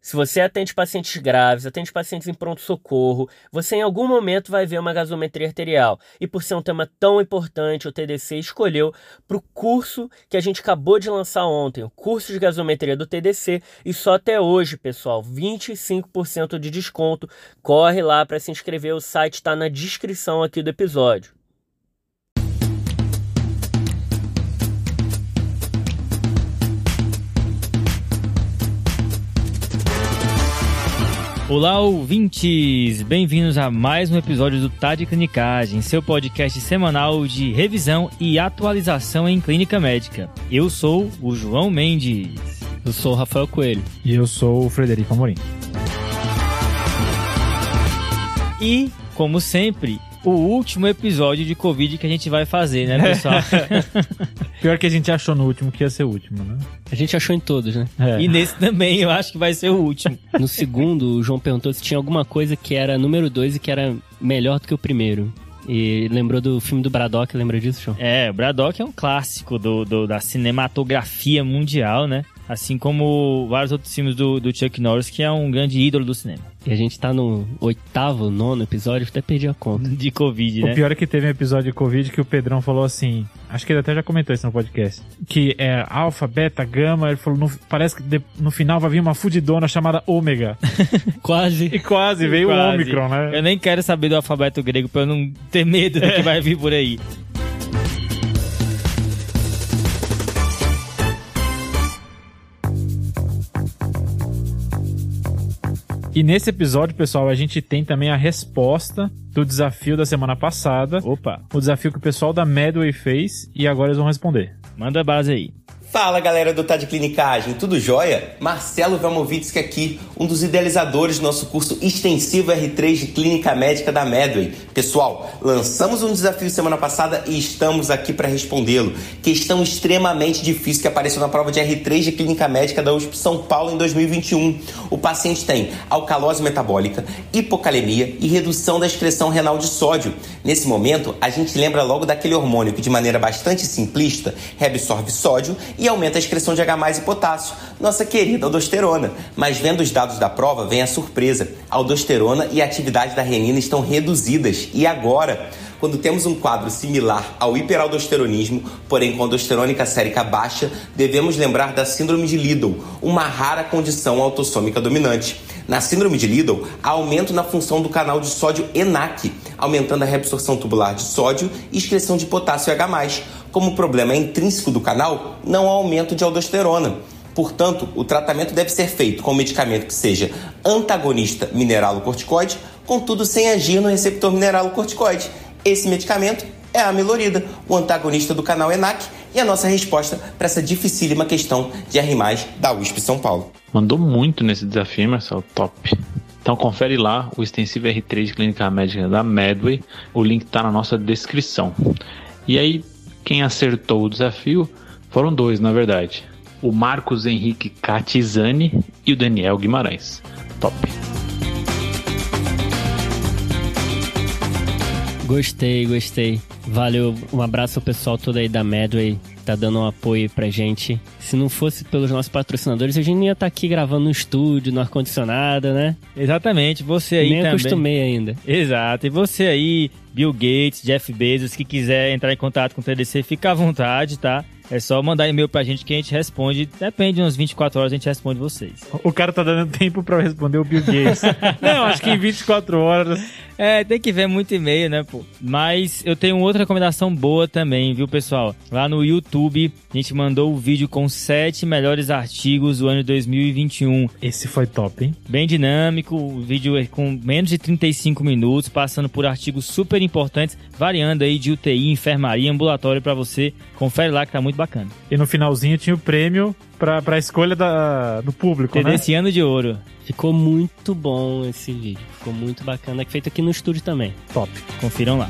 Se você atende pacientes graves, atende pacientes em pronto-socorro, você em algum momento vai ver uma gasometria arterial. E por ser um tema tão importante, o TDC escolheu para o curso que a gente acabou de lançar ontem, o curso de gasometria do TDC. E só até hoje, pessoal, 25% de desconto. Corre lá para se inscrever, o site está na descrição aqui do episódio. Olá, ouvintes! Bem-vindos a mais um episódio do Tá de Clinicagem, seu podcast semanal de revisão e atualização em clínica médica. Eu sou o João Mendes. Eu sou o Rafael Coelho. E eu sou o Frederico Amorim. E, como sempre, o último episódio de Covid que a gente vai fazer, né, pessoal? Pior que a gente achou no último que ia ser o último, né? A gente achou em todos, né? É. E nesse também eu acho que vai ser o último. No segundo, o João perguntou se tinha alguma coisa que era número dois e que era melhor do que o primeiro. E lembrou do filme do Braddock, lembra disso, João? É, o Braddock é um clássico do, do, da cinematografia mundial, né? Assim como vários outros filmes do, do Chuck Norris, que é um grande ídolo do cinema. E a gente tá no oitavo, nono episódio, até perdi a conta. De Covid, né? O pior é que teve um episódio de Covid que o Pedrão falou assim, acho que ele até já comentou isso no podcast, que é alfa, beta, gama, ele falou, no, parece que de, no final vai vir uma fudidona chamada ômega. quase. E quase, veio quase. o Ômicron, né? Eu nem quero saber do alfabeto grego pra eu não ter medo do que vai vir por aí. E nesse episódio, pessoal, a gente tem também a resposta do desafio da semana passada. Opa! O desafio que o pessoal da Medway fez e agora eles vão responder. Manda a base aí. Fala galera do Tá de Clinicagem, tudo jóia? Marcelo Velmovitsky aqui, um dos idealizadores do nosso curso extensivo R3 de Clínica Médica da Medway. Pessoal, lançamos um desafio semana passada e estamos aqui para respondê-lo. Questão extremamente difícil que apareceu na prova de R3 de Clínica Médica da USP São Paulo em 2021. O paciente tem alcalose metabólica, hipocalemia e redução da excreção renal de sódio. Nesse momento, a gente lembra logo daquele hormônio que de maneira bastante simplista reabsorve sódio e aumenta a excreção de H e potássio, nossa querida aldosterona. Mas vendo os dados da prova, vem a surpresa. A aldosterona e a atividade da renina estão reduzidas. E agora? Quando temos um quadro similar ao hiperaldosteronismo, porém com aldosterônica sérica baixa, devemos lembrar da síndrome de Liddle, uma rara condição autossômica dominante. Na síndrome de Liddle, há aumento na função do canal de sódio ENaC, aumentando a reabsorção tubular de sódio e excreção de potássio H+. Como o problema é intrínseco do canal, não há aumento de aldosterona. Portanto, o tratamento deve ser feito com um medicamento que seja antagonista mineralocorticoide, contudo sem agir no receptor mineralocorticoide. Esse medicamento é a amilorida, o antagonista do canal ENaC, e a nossa resposta para essa dificílima questão de R+, da USP São Paulo. Mandou muito nesse desafio, Marcelo, top. Então confere lá o extensivo R3 de Clínica Médica da Medway, o link está na nossa descrição. E aí, quem acertou o desafio foram dois, na verdade. O Marcos Henrique Catizani e o Daniel Guimarães. Top. Gostei, gostei. Valeu, um abraço ao pessoal todo aí da Medway, tá dando um apoio pra gente. Se não fosse pelos nossos patrocinadores, a gente não ia estar tá aqui gravando no estúdio, no ar-condicionado, né? Exatamente, você aí Nem também. acostumei ainda. Exato, e você aí, Bill Gates, Jeff Bezos, que quiser entrar em contato com o TDC, fica à vontade, tá? É só mandar e-mail pra gente que a gente responde. Depende, de umas 24 horas a gente responde vocês. O cara tá dando tempo pra responder o Bill Gates. Não, acho que em 24 horas. É, tem que ver muito e-mail, né, pô? Mas eu tenho outra recomendação boa também, viu, pessoal? Lá no YouTube, a gente mandou o um vídeo com sete melhores artigos do ano 2021. Esse foi top, hein? Bem dinâmico, o vídeo é com menos de 35 minutos, passando por artigos super importantes, variando aí de UTI, enfermaria, ambulatório para você. Confere lá que tá muito bacana. E no finalzinho tinha o prêmio pra, pra escolha da, do público, né? Esse ano de ouro. Ficou muito bom esse vídeo. Ficou muito bacana. É feito aqui no estúdio também. Top. Confiram lá.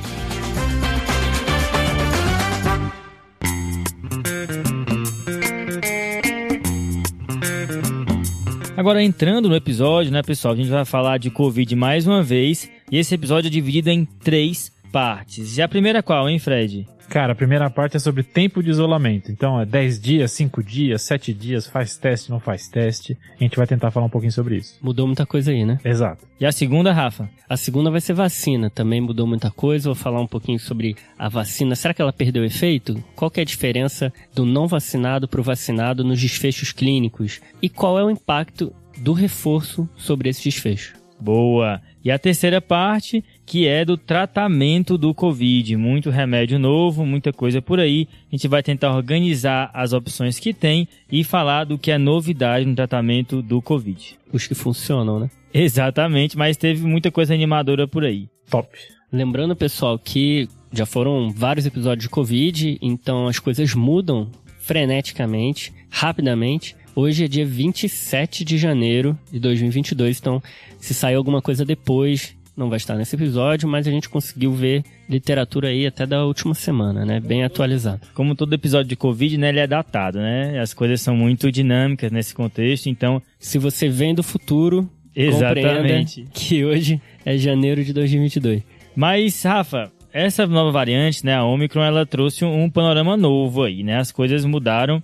Agora entrando no episódio, né, pessoal? A gente vai falar de Covid mais uma vez. E esse episódio é dividido em três partes. E a primeira qual, hein, Fred? Cara, a primeira parte é sobre tempo de isolamento. Então é 10 dias, 5 dias, 7 dias, faz teste, não faz teste. A gente vai tentar falar um pouquinho sobre isso. Mudou muita coisa aí, né? Exato. E a segunda, Rafa? A segunda vai ser vacina. Também mudou muita coisa. Vou falar um pouquinho sobre a vacina. Será que ela perdeu efeito? Qual que é a diferença do não vacinado para o vacinado nos desfechos clínicos? E qual é o impacto do reforço sobre esse desfecho? Boa! E a terceira parte, que é do tratamento do Covid. Muito remédio novo, muita coisa por aí. A gente vai tentar organizar as opções que tem e falar do que é novidade no tratamento do Covid. Os que funcionam, né? Exatamente, mas teve muita coisa animadora por aí. Top. Lembrando, pessoal, que já foram vários episódios de Covid, então as coisas mudam freneticamente, rapidamente. Hoje é dia 27 de janeiro de 2022, então se sair alguma coisa depois, não vai estar nesse episódio, mas a gente conseguiu ver literatura aí até da última semana, né? Bem atualizado. Como todo episódio de Covid, né, ele é datado, né? As coisas são muito dinâmicas nesse contexto, então... Se você vem do futuro, Exatamente. que hoje é janeiro de 2022. Mas, Rafa, essa nova variante, né, a Omicron, ela trouxe um panorama novo aí, né? As coisas mudaram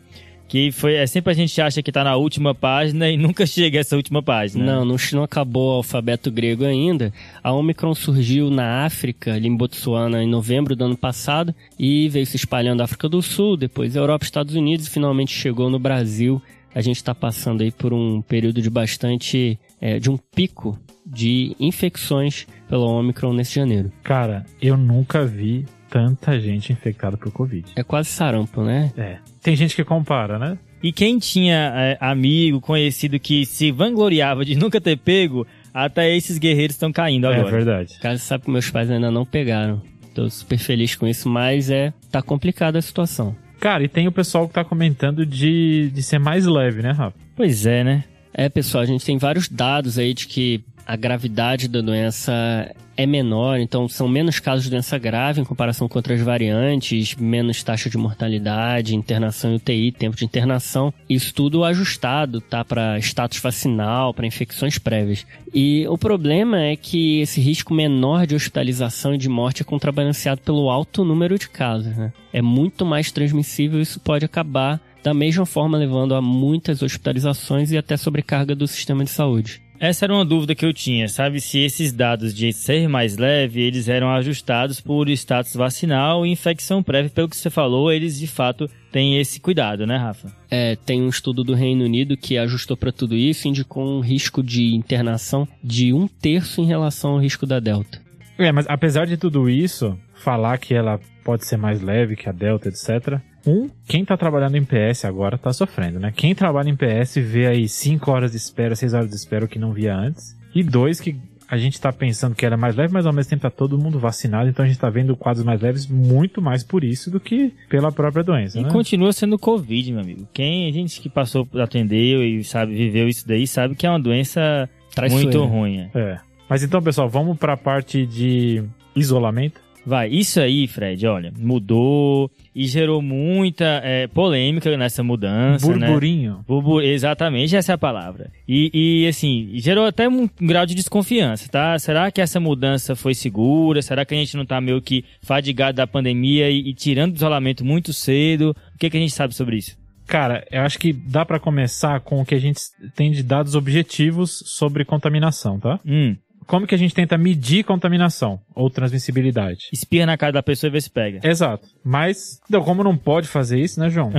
que foi é sempre a gente acha que tá na última página e nunca chega essa última página. Não, não, não acabou o alfabeto grego ainda. A Omicron surgiu na África, ali em Botsuana, em novembro do ano passado e veio se espalhando na África do Sul, depois Europa, Estados Unidos e finalmente chegou no Brasil. A gente está passando aí por um período de bastante, é, de um pico de infecções pela Omicron nesse janeiro. Cara, eu nunca vi tanta gente infectada por Covid. É quase sarampo, né? É. Tem gente que compara, né? E quem tinha é, amigo, conhecido que se vangloriava de nunca ter pego, até esses guerreiros estão caindo agora. É verdade. Cara, sabe que meus pais ainda não pegaram. Tô super feliz com isso, mas é tá complicada a situação. Cara, e tem o pessoal que tá comentando de, de ser mais leve, né, Rafa? Pois é, né? É, pessoal, a gente tem vários dados aí de que a gravidade da doença é menor, então são menos casos de doença grave em comparação com outras variantes, menos taxa de mortalidade, internação em UTI, tempo de internação. Isso tudo ajustado, tá? Para status vacinal, para infecções prévias. E o problema é que esse risco menor de hospitalização e de morte é contrabalanceado pelo alto número de casos, né? É muito mais transmissível isso pode acabar da mesma forma levando a muitas hospitalizações e até sobrecarga do sistema de saúde. Essa era uma dúvida que eu tinha, sabe? Se esses dados de ser mais leve, eles eram ajustados por status vacinal e infecção prévia. Pelo que você falou, eles de fato têm esse cuidado, né, Rafa? É, tem um estudo do Reino Unido que ajustou para tudo isso e indicou um risco de internação de um terço em relação ao risco da Delta. É, mas apesar de tudo isso, falar que ela pode ser mais leve que a Delta, etc. Um, quem tá trabalhando em PS agora tá sofrendo, né? Quem trabalha em PS vê aí 5 horas de espera, 6 horas de espera, o que não via antes. E dois, que a gente tá pensando que era mais leve, mas ao mesmo tempo tá todo mundo vacinado, então a gente tá vendo quadros mais leves muito mais por isso do que pela própria doença, E né? continua sendo Covid, meu amigo. Quem a gente que passou, atendeu e sabe, viveu isso daí, sabe que é uma doença Traiçoeira. muito ruim. É. Mas então, pessoal, vamos pra parte de isolamento. Vai, isso aí, Fred, olha, mudou e gerou muita é, polêmica nessa mudança, né? Burburinho. Burbu- Exatamente, essa é a palavra. E, e, assim, gerou até um grau de desconfiança, tá? Será que essa mudança foi segura? Será que a gente não tá meio que fadigado da pandemia e, e tirando do isolamento muito cedo? O que, que a gente sabe sobre isso? Cara, eu acho que dá pra começar com o que a gente tem de dados objetivos sobre contaminação, tá? Hum, Como que a gente tenta medir contaminação ou transmissibilidade? espirra na cara da pessoa e vê se pega. Exato. Mas, então, como não pode fazer isso, né, João?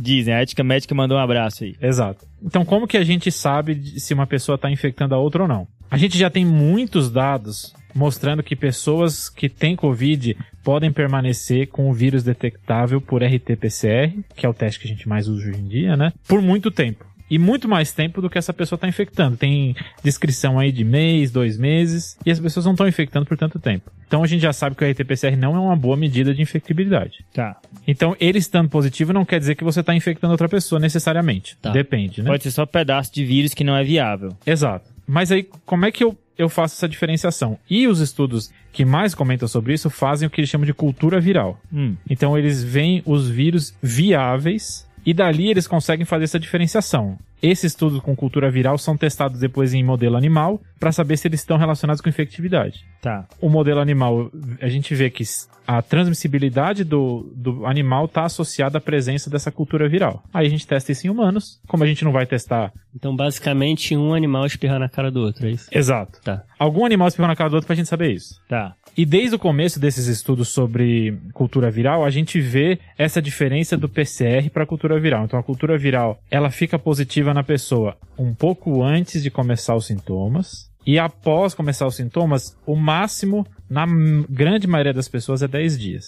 Dizem, a ética médica mandou um abraço aí. Exato. Então, como que a gente sabe se uma pessoa está infectando a outra ou não? A gente já tem muitos dados mostrando que pessoas que têm Covid podem permanecer com o vírus detectável por RT-PCR, que é o teste que a gente mais usa hoje em dia, né? Por muito tempo. E muito mais tempo do que essa pessoa está infectando. Tem descrição aí de mês, dois meses, e as pessoas não estão infectando por tanto tempo. Então a gente já sabe que o RT-PCR não é uma boa medida de infectabilidade. Tá. Então, ele estando positivo não quer dizer que você está infectando outra pessoa necessariamente. Tá. Depende, né? Pode ser só pedaço de vírus que não é viável. Exato. Mas aí, como é que eu, eu faço essa diferenciação? E os estudos que mais comentam sobre isso fazem o que eles chamam de cultura viral. Hum. Então, eles veem os vírus viáveis e dali eles conseguem fazer essa diferenciação. Esses estudos com cultura viral são testados depois em modelo animal para saber se eles estão relacionados com infectividade. Tá. O modelo animal, a gente vê que a transmissibilidade do, do animal está associada à presença dessa cultura viral. Aí a gente testa isso em humanos. Como a gente não vai testar. Então, basicamente, um animal espirrar na cara do outro, é isso? Exato. Tá. Algum animal espirrou na cara do outro pra gente saber isso. Tá. E desde o começo desses estudos sobre cultura viral, a gente vê essa diferença do PCR para a cultura viral. Então, a cultura viral, ela fica positiva na pessoa um pouco antes de começar os sintomas. E após começar os sintomas, o máximo, na grande maioria das pessoas, é 10 dias.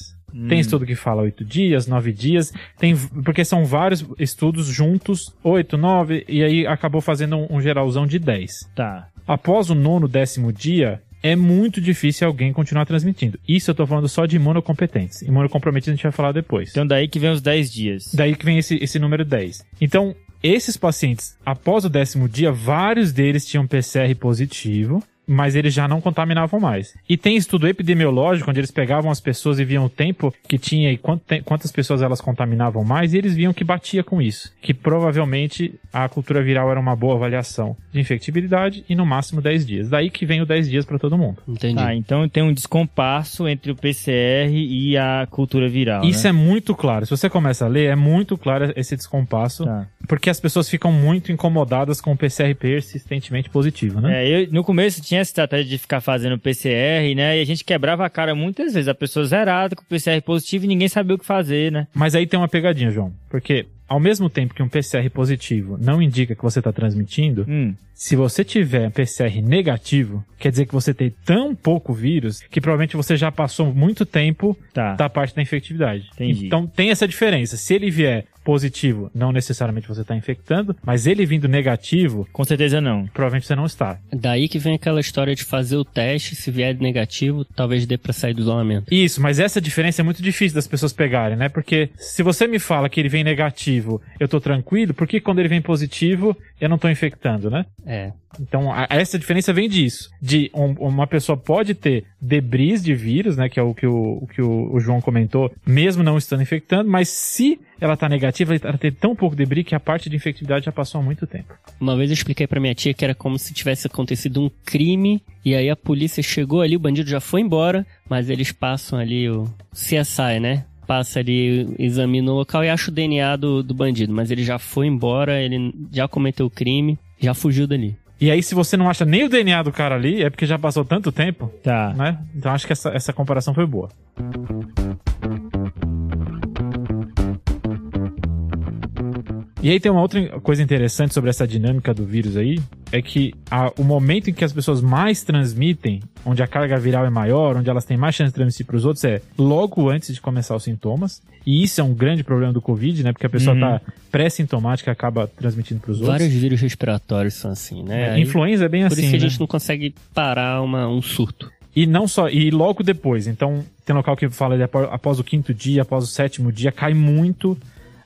Tem estudo que fala 8 dias, 9 dias, tem, porque são vários estudos juntos, 8, 9, e aí acabou fazendo um, um geralzão de 10 Tá. após o nono, décimo dia, é muito difícil alguém continuar transmitindo. Isso eu tô falando só de imunocompetentes. Imunocomprometidos a gente vai falar depois. Então daí que vem os 10 dias. Daí que vem esse, esse número 10. Então, esses pacientes, após o décimo dia, vários deles tinham PCR positivo, mas eles já não contaminavam mais. E tem estudo epidemiológico, onde eles pegavam as pessoas e viam o tempo que tinha e quantas pessoas elas contaminavam mais, e eles viam que batia com isso. Que provavelmente a cultura viral era uma boa avaliação de infectibilidade e no máximo 10 dias. Daí que vem o 10 dias para todo mundo. Entendi. Tá, então tem um descompasso entre o PCR e a cultura viral. Isso né? é muito claro. Se você começa a ler, é muito claro esse descompasso, Tá. porque as pessoas ficam muito incomodadas com o PCR persistentemente positivo, né? É, eu, no começo tinha essa estratégia de ficar fazendo PCR, né? E a gente quebrava a cara muitas vezes. A pessoa zerada com PCR positivo e ninguém sabia o que fazer, né? Mas aí tem uma pegadinha, João. Porque ao mesmo tempo que um PCR positivo não indica que você está transmitindo, Hum, se você tiver PCR negativo, quer dizer que você tem tão pouco vírus que provavelmente você já passou muito tempo tá. da parte da infectividade. Entendi. Então tem essa diferença. Se ele vier positivo, não necessariamente você está infectando, mas ele vindo negativo, Com certeza não. provavelmente você não está. Daí que vem aquela história de fazer o teste, se vier negativo, talvez dê pra sair do isolamento. Isso, mas essa diferença é muito difícil das pessoas pegarem, né? Porque se você me fala que ele vem negativo, eu tô tranquilo, por que quando ele vem positivo, eu não tô infectando, né? É. Então, a- essa diferença vem disso. De um- uma pessoa pode ter debris de vírus, né? Que é o que o, o que o, o João comentou, mesmo não estando infectando, mas se ela tá negativa, ela tem tão pouco debris que a parte de infectividade já passou há muito tempo. Uma vez eu expliquei pra minha tia que era como se tivesse acontecido um crime e aí a polícia chegou ali, o bandido já foi embora, mas eles passam ali o CSI, né? Passa ali, examina o local e acha o DNA do, do bandido, mas ele já foi embora, ele já cometeu o crime, já fugiu dali. E aí, se você não acha nem o DNA do cara ali, é porque já passou tanto tempo, Tá. né? Então acho que essa, essa comparação foi boa. E aí tem uma outra coisa interessante sobre essa dinâmica do vírus aí, é que a- o momento em que as pessoas mais transmitem, onde a carga viral é maior, onde elas têm mais chance de transmitir para os outros, é logo antes de começar os sintomas. E isso é um grande problema do Covid, né? Porque a pessoa Uhum. tá pré-sintomática e acaba transmitindo para os outros. Vários vírus respiratórios são assim, né? É, Aí, Influenza é bem por assim, isso que a né? gente não consegue parar uma, um surto. E não só, e logo depois. Então, tem local que fala de após, após o quinto dia, após o sétimo dia, cai muito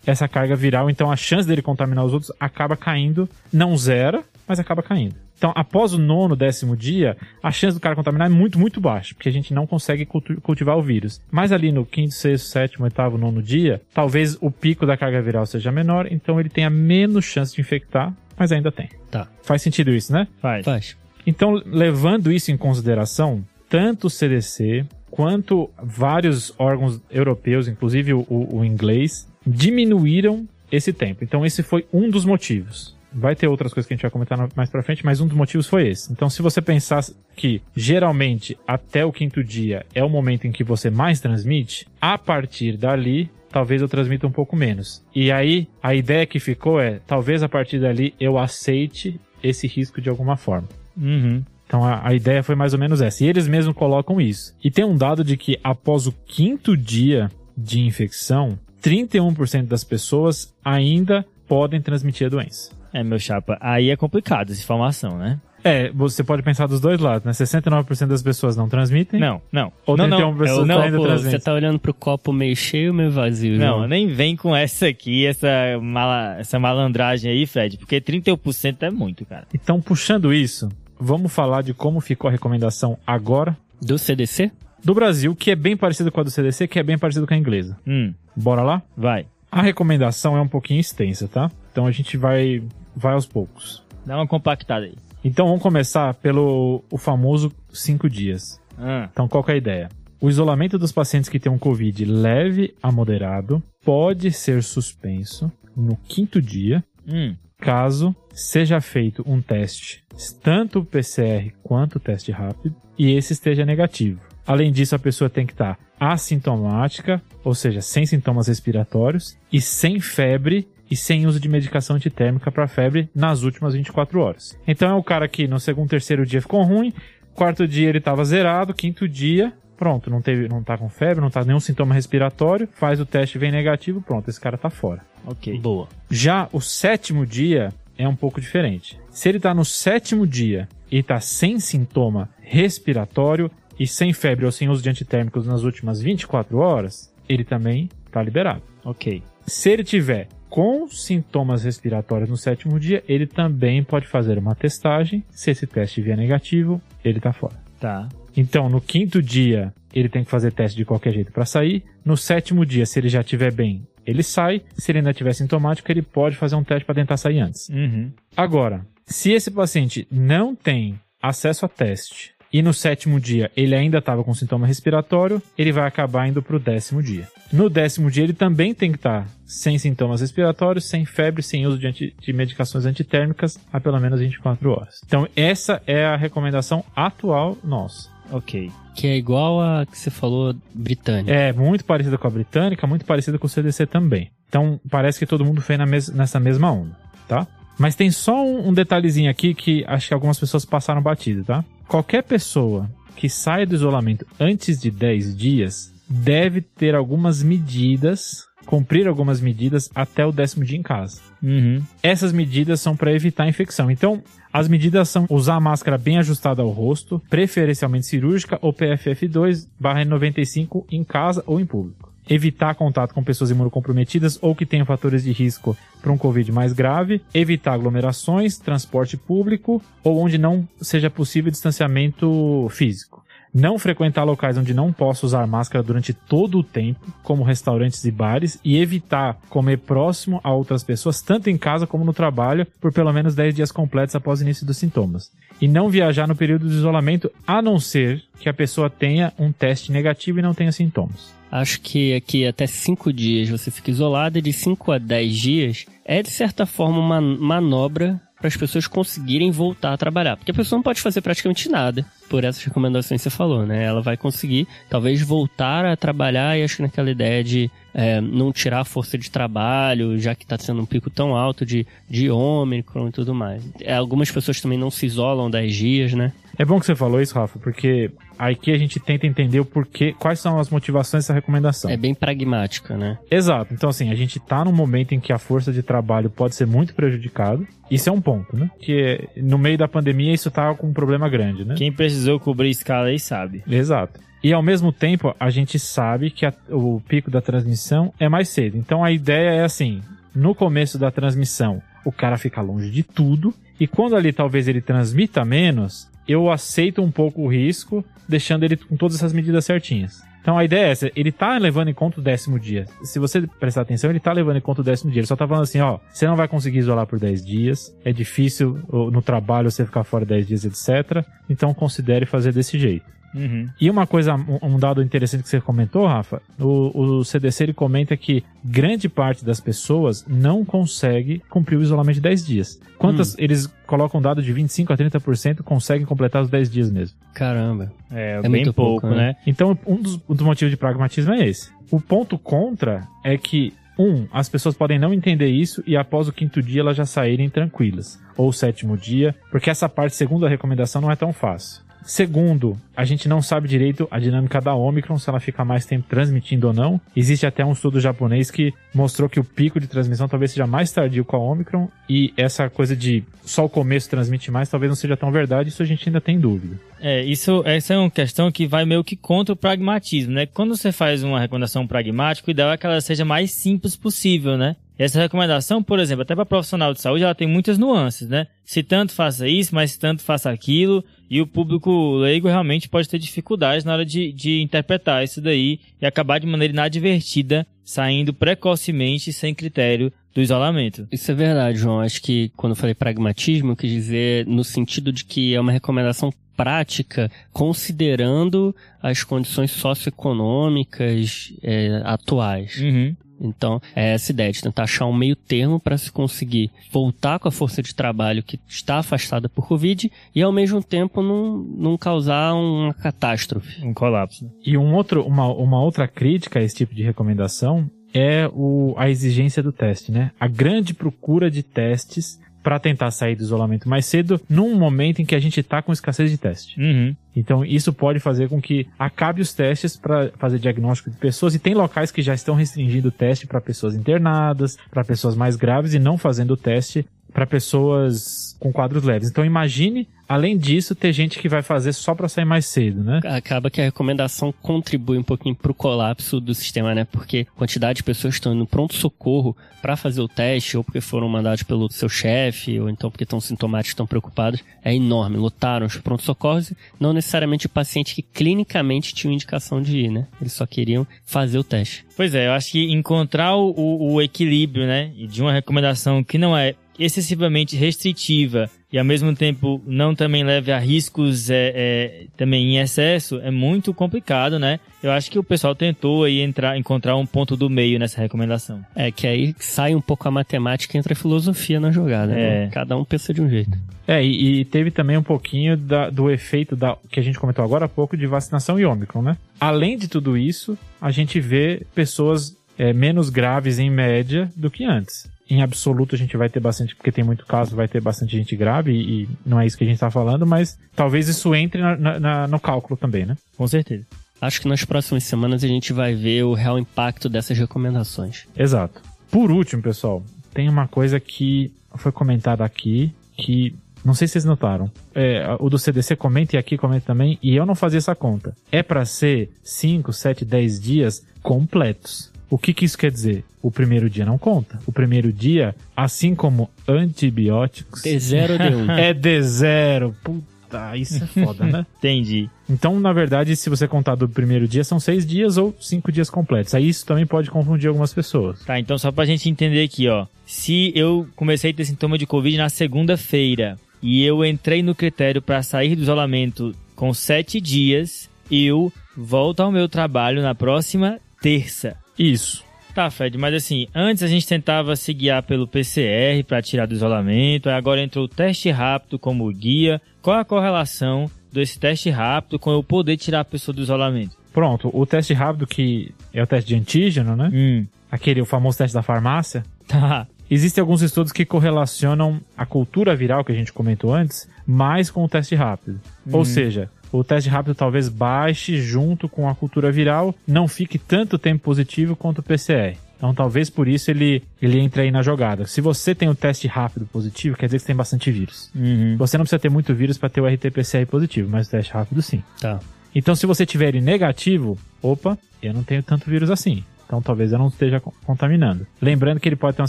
essa carga viral. Então, a chance dele contaminar os outros acaba caindo, não zera, mas acaba caindo. Então, após o nono, décimo dia, a chance do cara contaminar é muito, muito baixa, porque a gente não consegue cultivar o vírus. Mas ali no quinto, sexto, sétimo, oitavo, nono dia, talvez o pico da carga viral seja menor, então ele tenha menos chance de infectar, mas ainda tem. Tá. Faz sentido isso, né? Faz. Faz. Então, levando isso em consideração, tanto o CDC quanto vários órgãos europeus, inclusive o, o- o inglês, diminuíram esse tempo. Então, esse foi um dos motivos. Vai ter outras coisas que a gente vai comentar mais pra frente, mas um dos motivos foi esse. Então, se você pensar que geralmente até o quinto dia é o momento em que você mais transmite, a partir dali talvez eu transmita um pouco menos. E aí a ideia que ficou é, talvez a partir dali eu aceite esse risco de alguma forma. Uhum. Então a, a ideia foi mais ou menos essa. E eles mesmos colocam isso. E tem um dado de que após o quinto dia de infecção, 31% das pessoas ainda podem transmitir a doença. É, meu chapa. Aí é complicado essa informação, né? É, você pode pensar dos dois lados, né? 69% das pessoas não transmitem. Não, não. Ou não, 31 não. pessoas não, ainda Pô, transmitem. você tá olhando pro copo meio cheio ou meio vazio, Não, João? nem vem com essa aqui, essa, mala, essa malandragem aí, Fred, porque 31% é muito, cara. Então, puxando isso, vamos falar de como ficou a recomendação agora Do CDC? Do Brasil, que é bem parecido com a do CDC, que é bem parecido com a inglesa. Hum, Bora lá? vai. A recomendação é um pouquinho extensa, tá? Então a gente vai, vai aos poucos. Dá uma compactada aí. Então vamos começar pelo o famoso cinco dias. Ah, Então, qual que é a ideia? O isolamento dos pacientes que têm um Covid leve a moderado pode ser suspenso no quinto dia, hum, caso seja feito um teste, tanto PCR quanto o teste rápido, e esse esteja negativo. Além disso, a pessoa tem que estar assintomática, ou seja, sem sintomas respiratórios, e sem febre e sem uso de medicação antitérmica para febre nas últimas 24 horas. Então é o cara que no segundo, terceiro dia ficou ruim, quarto dia ele estava zerado, quinto dia, pronto, não teve, não tá com febre, não tá nenhum sintoma respiratório, faz o teste vem negativo, pronto, esse cara tá fora. ok. Boa. Já o sétimo dia é um pouco diferente. Se ele tá no sétimo dia e tá sem sintoma respiratório e sem febre ou sem uso de antitérmicos nas últimas 24 horas, ele também tá liberado. Ok. Se ele tiver com sintomas respiratórios no sétimo dia, ele também pode fazer uma testagem. Se esse teste vier negativo, ele tá fora. Tá. Então, no quinto dia, ele tem que fazer teste de qualquer jeito para sair. No sétimo dia, se ele já estiver bem, ele sai. Se ele ainda estiver sintomático, ele pode fazer um teste para tentar sair antes. Uhum. Agora, se esse paciente não tem acesso a teste e no sétimo dia ele ainda estava com sintoma respiratório, ele vai acabar indo para o décimo dia. No décimo dia ele também tem que estar sem sintomas respiratórios, sem febre, sem uso de, anti- de medicações antitérmicas há pelo menos 24 horas. Então essa é a recomendação atual nossa. Ok. Que é igual a que você falou britânica. É muito parecida com a britânica, muito parecida com o CDC também. Então parece que todo mundo fez na mes- nessa mesma onda, tá? Mas tem só um, um detalhezinho aqui que acho que algumas pessoas passaram batido, tá? Qualquer pessoa que saia do isolamento antes de 10 dias deve ter algumas medidas, cumprir algumas medidas até o décimo dia em casa. Uhum. Essas medidas são para evitar a infecção. Então, as medidas são usar a máscara bem ajustada ao rosto, preferencialmente cirúrgica ou PFF2 95 em casa ou em público. Evitar contato com pessoas imunocomprometidas ou que tenham fatores de risco para um Covid mais grave. Evitar aglomerações, transporte público ou onde não seja possível distanciamento físico. Não frequentar locais onde não possa usar máscara durante todo o tempo, como restaurantes e bares, e evitar comer próximo a outras pessoas, tanto em casa como no trabalho, por pelo menos 10 dias completos após o início dos sintomas. E não viajar no período de isolamento, a não ser que a pessoa tenha um teste negativo e não tenha sintomas. Acho que aqui até 5 dias você fica isolado e de 5 a 10 dias é de certa forma uma manobra para as pessoas conseguirem voltar a trabalhar. Porque a pessoa não pode fazer praticamente nada por essas recomendações que você falou, né? Ela vai conseguir talvez voltar a trabalhar e acho que naquela ideia de é, não tirar a força de trabalho, já que está sendo um pico tão alto de, de ômicron e tudo mais. É, algumas pessoas também não se isolam 10 dias, né? É bom que você falou isso, Rafa, porque aqui a gente tenta entender o porquê, quais são as motivações dessa recomendação. É bem pragmática, né? Exato. Então, assim, a gente tá num momento em que a força de trabalho pode ser muito prejudicada. Isso é um ponto, né? Que no meio da pandemia isso tá com um problema grande, né? Quem precisou cobrir escala aí sabe. Exato. E ao mesmo tempo, a gente sabe que a- o pico da transmissão é mais cedo. Então a ideia é assim: no começo da transmissão, o cara fica longe de tudo. E quando ali talvez ele transmita menos, eu aceito um pouco o risco, deixando ele com todas essas medidas certinhas. Então a ideia é essa, ele tá levando em conta o décimo dia. Se você prestar atenção, ele tá levando em conta o décimo dia. Ele só tá falando assim, ó, você não vai conseguir isolar por 10 dias, é difícil no trabalho você ficar fora 10 dias, etc. Então considere fazer desse jeito. Uhum. E uma coisa, um, dado interessante que você comentou, Rafa, o, o CDC ele comenta que grande parte das pessoas não consegue cumprir o isolamento de 10 dias. Quantas eles colocam um dado de 25 a 30% conseguem completar os 10 dias mesmo. Caramba. É, É bem muito pouco, pouco, né? né? Então, um dos, um dos motivos de pragmatismo é esse. O ponto contra é que um, as pessoas podem não entender isso e após o quinto dia elas já saírem tranquilas. Ou o sétimo dia, porque essa parte, segundo a recomendação, não é tão fácil. Segundo, a gente não sabe direito a dinâmica da Omicron, se ela fica mais tempo transmitindo ou não. Existe até um estudo japonês que mostrou que o pico de transmissão talvez seja mais tardio com a Omicron e essa coisa de só o começo transmite mais talvez não seja tão verdade, isso a gente ainda tem dúvida. É, isso, essa é uma questão que vai meio que contra o pragmatismo, né? Quando você faz uma recomendação pragmática, o ideal é que ela seja mais simples possível, né? Essa recomendação, por exemplo, até para profissional de saúde, ela tem muitas nuances, né? Se tanto faça isso, mas se tanto faça aquilo, e o público leigo realmente pode ter dificuldades na hora de, de interpretar isso daí e acabar de maneira inadvertida, saindo precocemente sem critério do isolamento. Isso é verdade, João. Acho que quando eu falei pragmatismo, eu quis dizer no sentido de que é uma recomendação prática considerando as condições socioeconômicas é, atuais. Uhum. Então, é essa ideia de tentar achar um meio termo para se conseguir voltar com a força de trabalho que está afastada por Covid e, ao mesmo tempo, não, não causar uma catástrofe. Um colapso. E um outro, uma, uma outra crítica a esse tipo de recomendação é o, a exigência do teste, né? A grande procura de testes para tentar sair do isolamento mais cedo, num momento em que a gente está com escassez de teste. Uhum. Então, isso pode fazer com que acabe os testes para fazer diagnóstico de pessoas. E tem locais que já estão restringindo o teste para pessoas internadas, para pessoas mais graves, e não fazendo o teste para pessoas com quadros leves. Então, imagine, além disso, ter gente que vai fazer só para sair mais cedo, né? Acaba que a recomendação contribui um pouquinho pro colapso do sistema, né? Porque a quantidade de pessoas que estão no pronto-socorro para fazer o teste, ou porque foram mandados pelo seu chefe, ou então porque estão sintomáticos, estão preocupados, é enorme. Lotaram os pronto-socorros, não necessariamente o paciente que clinicamente tinha indicação de ir, né? Eles só queriam fazer o teste. Pois é, eu acho que encontrar o, o- o equilíbrio, né? e De uma recomendação que não é excessivamente restritiva e ao mesmo tempo não também leve a riscos é, é, também em excesso é muito complicado, né? Eu acho que o pessoal tentou aí entrar, encontrar um ponto do meio nessa recomendação. É que aí sai um pouco a matemática e entra a filosofia na jogada, né? É. Cada um pensa de um jeito. É, e, e teve também um pouquinho da- do efeito da, que a gente comentou agora há pouco de vacinação e Ômicron, né? Além de tudo isso, a gente vê pessoas é, menos graves em média do que antes. Em absoluto a gente vai ter bastante, porque tem muito caso, vai ter bastante gente grave e, não é isso que a gente tá falando, mas talvez isso entre na- na- no cálculo também, né? Com certeza. Acho que nas próximas semanas a gente vai ver o real impacto dessas recomendações. Exato. Por último, pessoal, tem uma coisa que foi comentada aqui que não sei se vocês notaram. É, o do CDC comenta e aqui comenta também, e eu não fazia essa conta. É para ser 5, 7, 10 dias completos. O que, que isso quer dizer? O primeiro dia não conta. O primeiro dia, assim como antibióticos, D0 D1. é D0. Puta, isso é foda, né? Entendi. Então, na verdade, se você contar do primeiro dia, são seis dias ou cinco dias completos. Aí isso também pode confundir algumas pessoas. Tá, então só pra gente entender aqui, ó. Se eu comecei a ter sintoma de Covid na segunda-feira e eu entrei no critério pra sair do isolamento com sete dias, eu volto ao meu trabalho na próxima terça. Isso. Tá, Fred, mas assim, antes a gente tentava se guiar pelo PCR pra tirar do isolamento, aí agora entrou o teste rápido como guia. Qual a correlação desse teste rápido com eu poder tirar a pessoa do isolamento? Pronto, o teste rápido, que é o teste de antígeno, né? Hum, Aquele, o famoso teste da farmácia. tá. Existem alguns estudos que correlacionam a cultura viral, que a gente comentou antes, mais com o teste rápido. Ou seja, o teste rápido talvez baixe junto com a cultura viral, não fique tanto tempo positivo quanto o PCR. Então talvez por isso ele, ele entre aí na jogada. Se você tem o teste rápido positivo, quer dizer que você tem bastante vírus. Uhum. Você não precisa ter muito vírus para ter o RT-PCR positivo, mas o teste rápido sim. Tá. Então, se você tiver ele negativo, opa, eu não tenho tanto vírus assim. Então, talvez eu não esteja co- contaminando. Lembrando que ele pode ter uma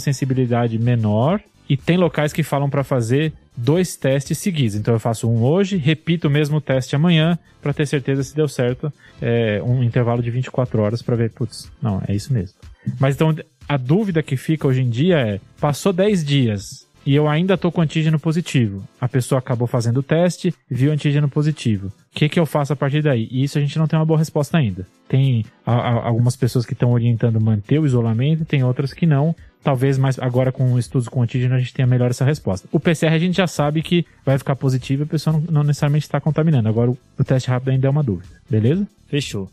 sensibilidade menor e tem locais que falam para fazer dois testes seguidos. Então, eu faço um hoje, repito o mesmo teste amanhã para ter certeza se deu certo. É, um intervalo de 24 horas para ver, putz, não, é isso mesmo. Mas então, a dúvida que fica hoje em dia é: passou 10 dias, e eu ainda tô com antígeno positivo. A pessoa acabou fazendo o teste, viu antígeno positivo. O que, que eu faço a partir daí? E isso a gente não tem uma boa resposta ainda. Tem a- a- algumas pessoas que estão orientando manter o isolamento, tem outras que não. Talvez mais agora com estudos com antígeno a gente tenha melhor essa resposta. O PCR a gente já sabe que vai ficar positivo e a pessoa não, não necessariamente está contaminando. Agora o, o teste rápido ainda é uma dúvida. Beleza? Fechou.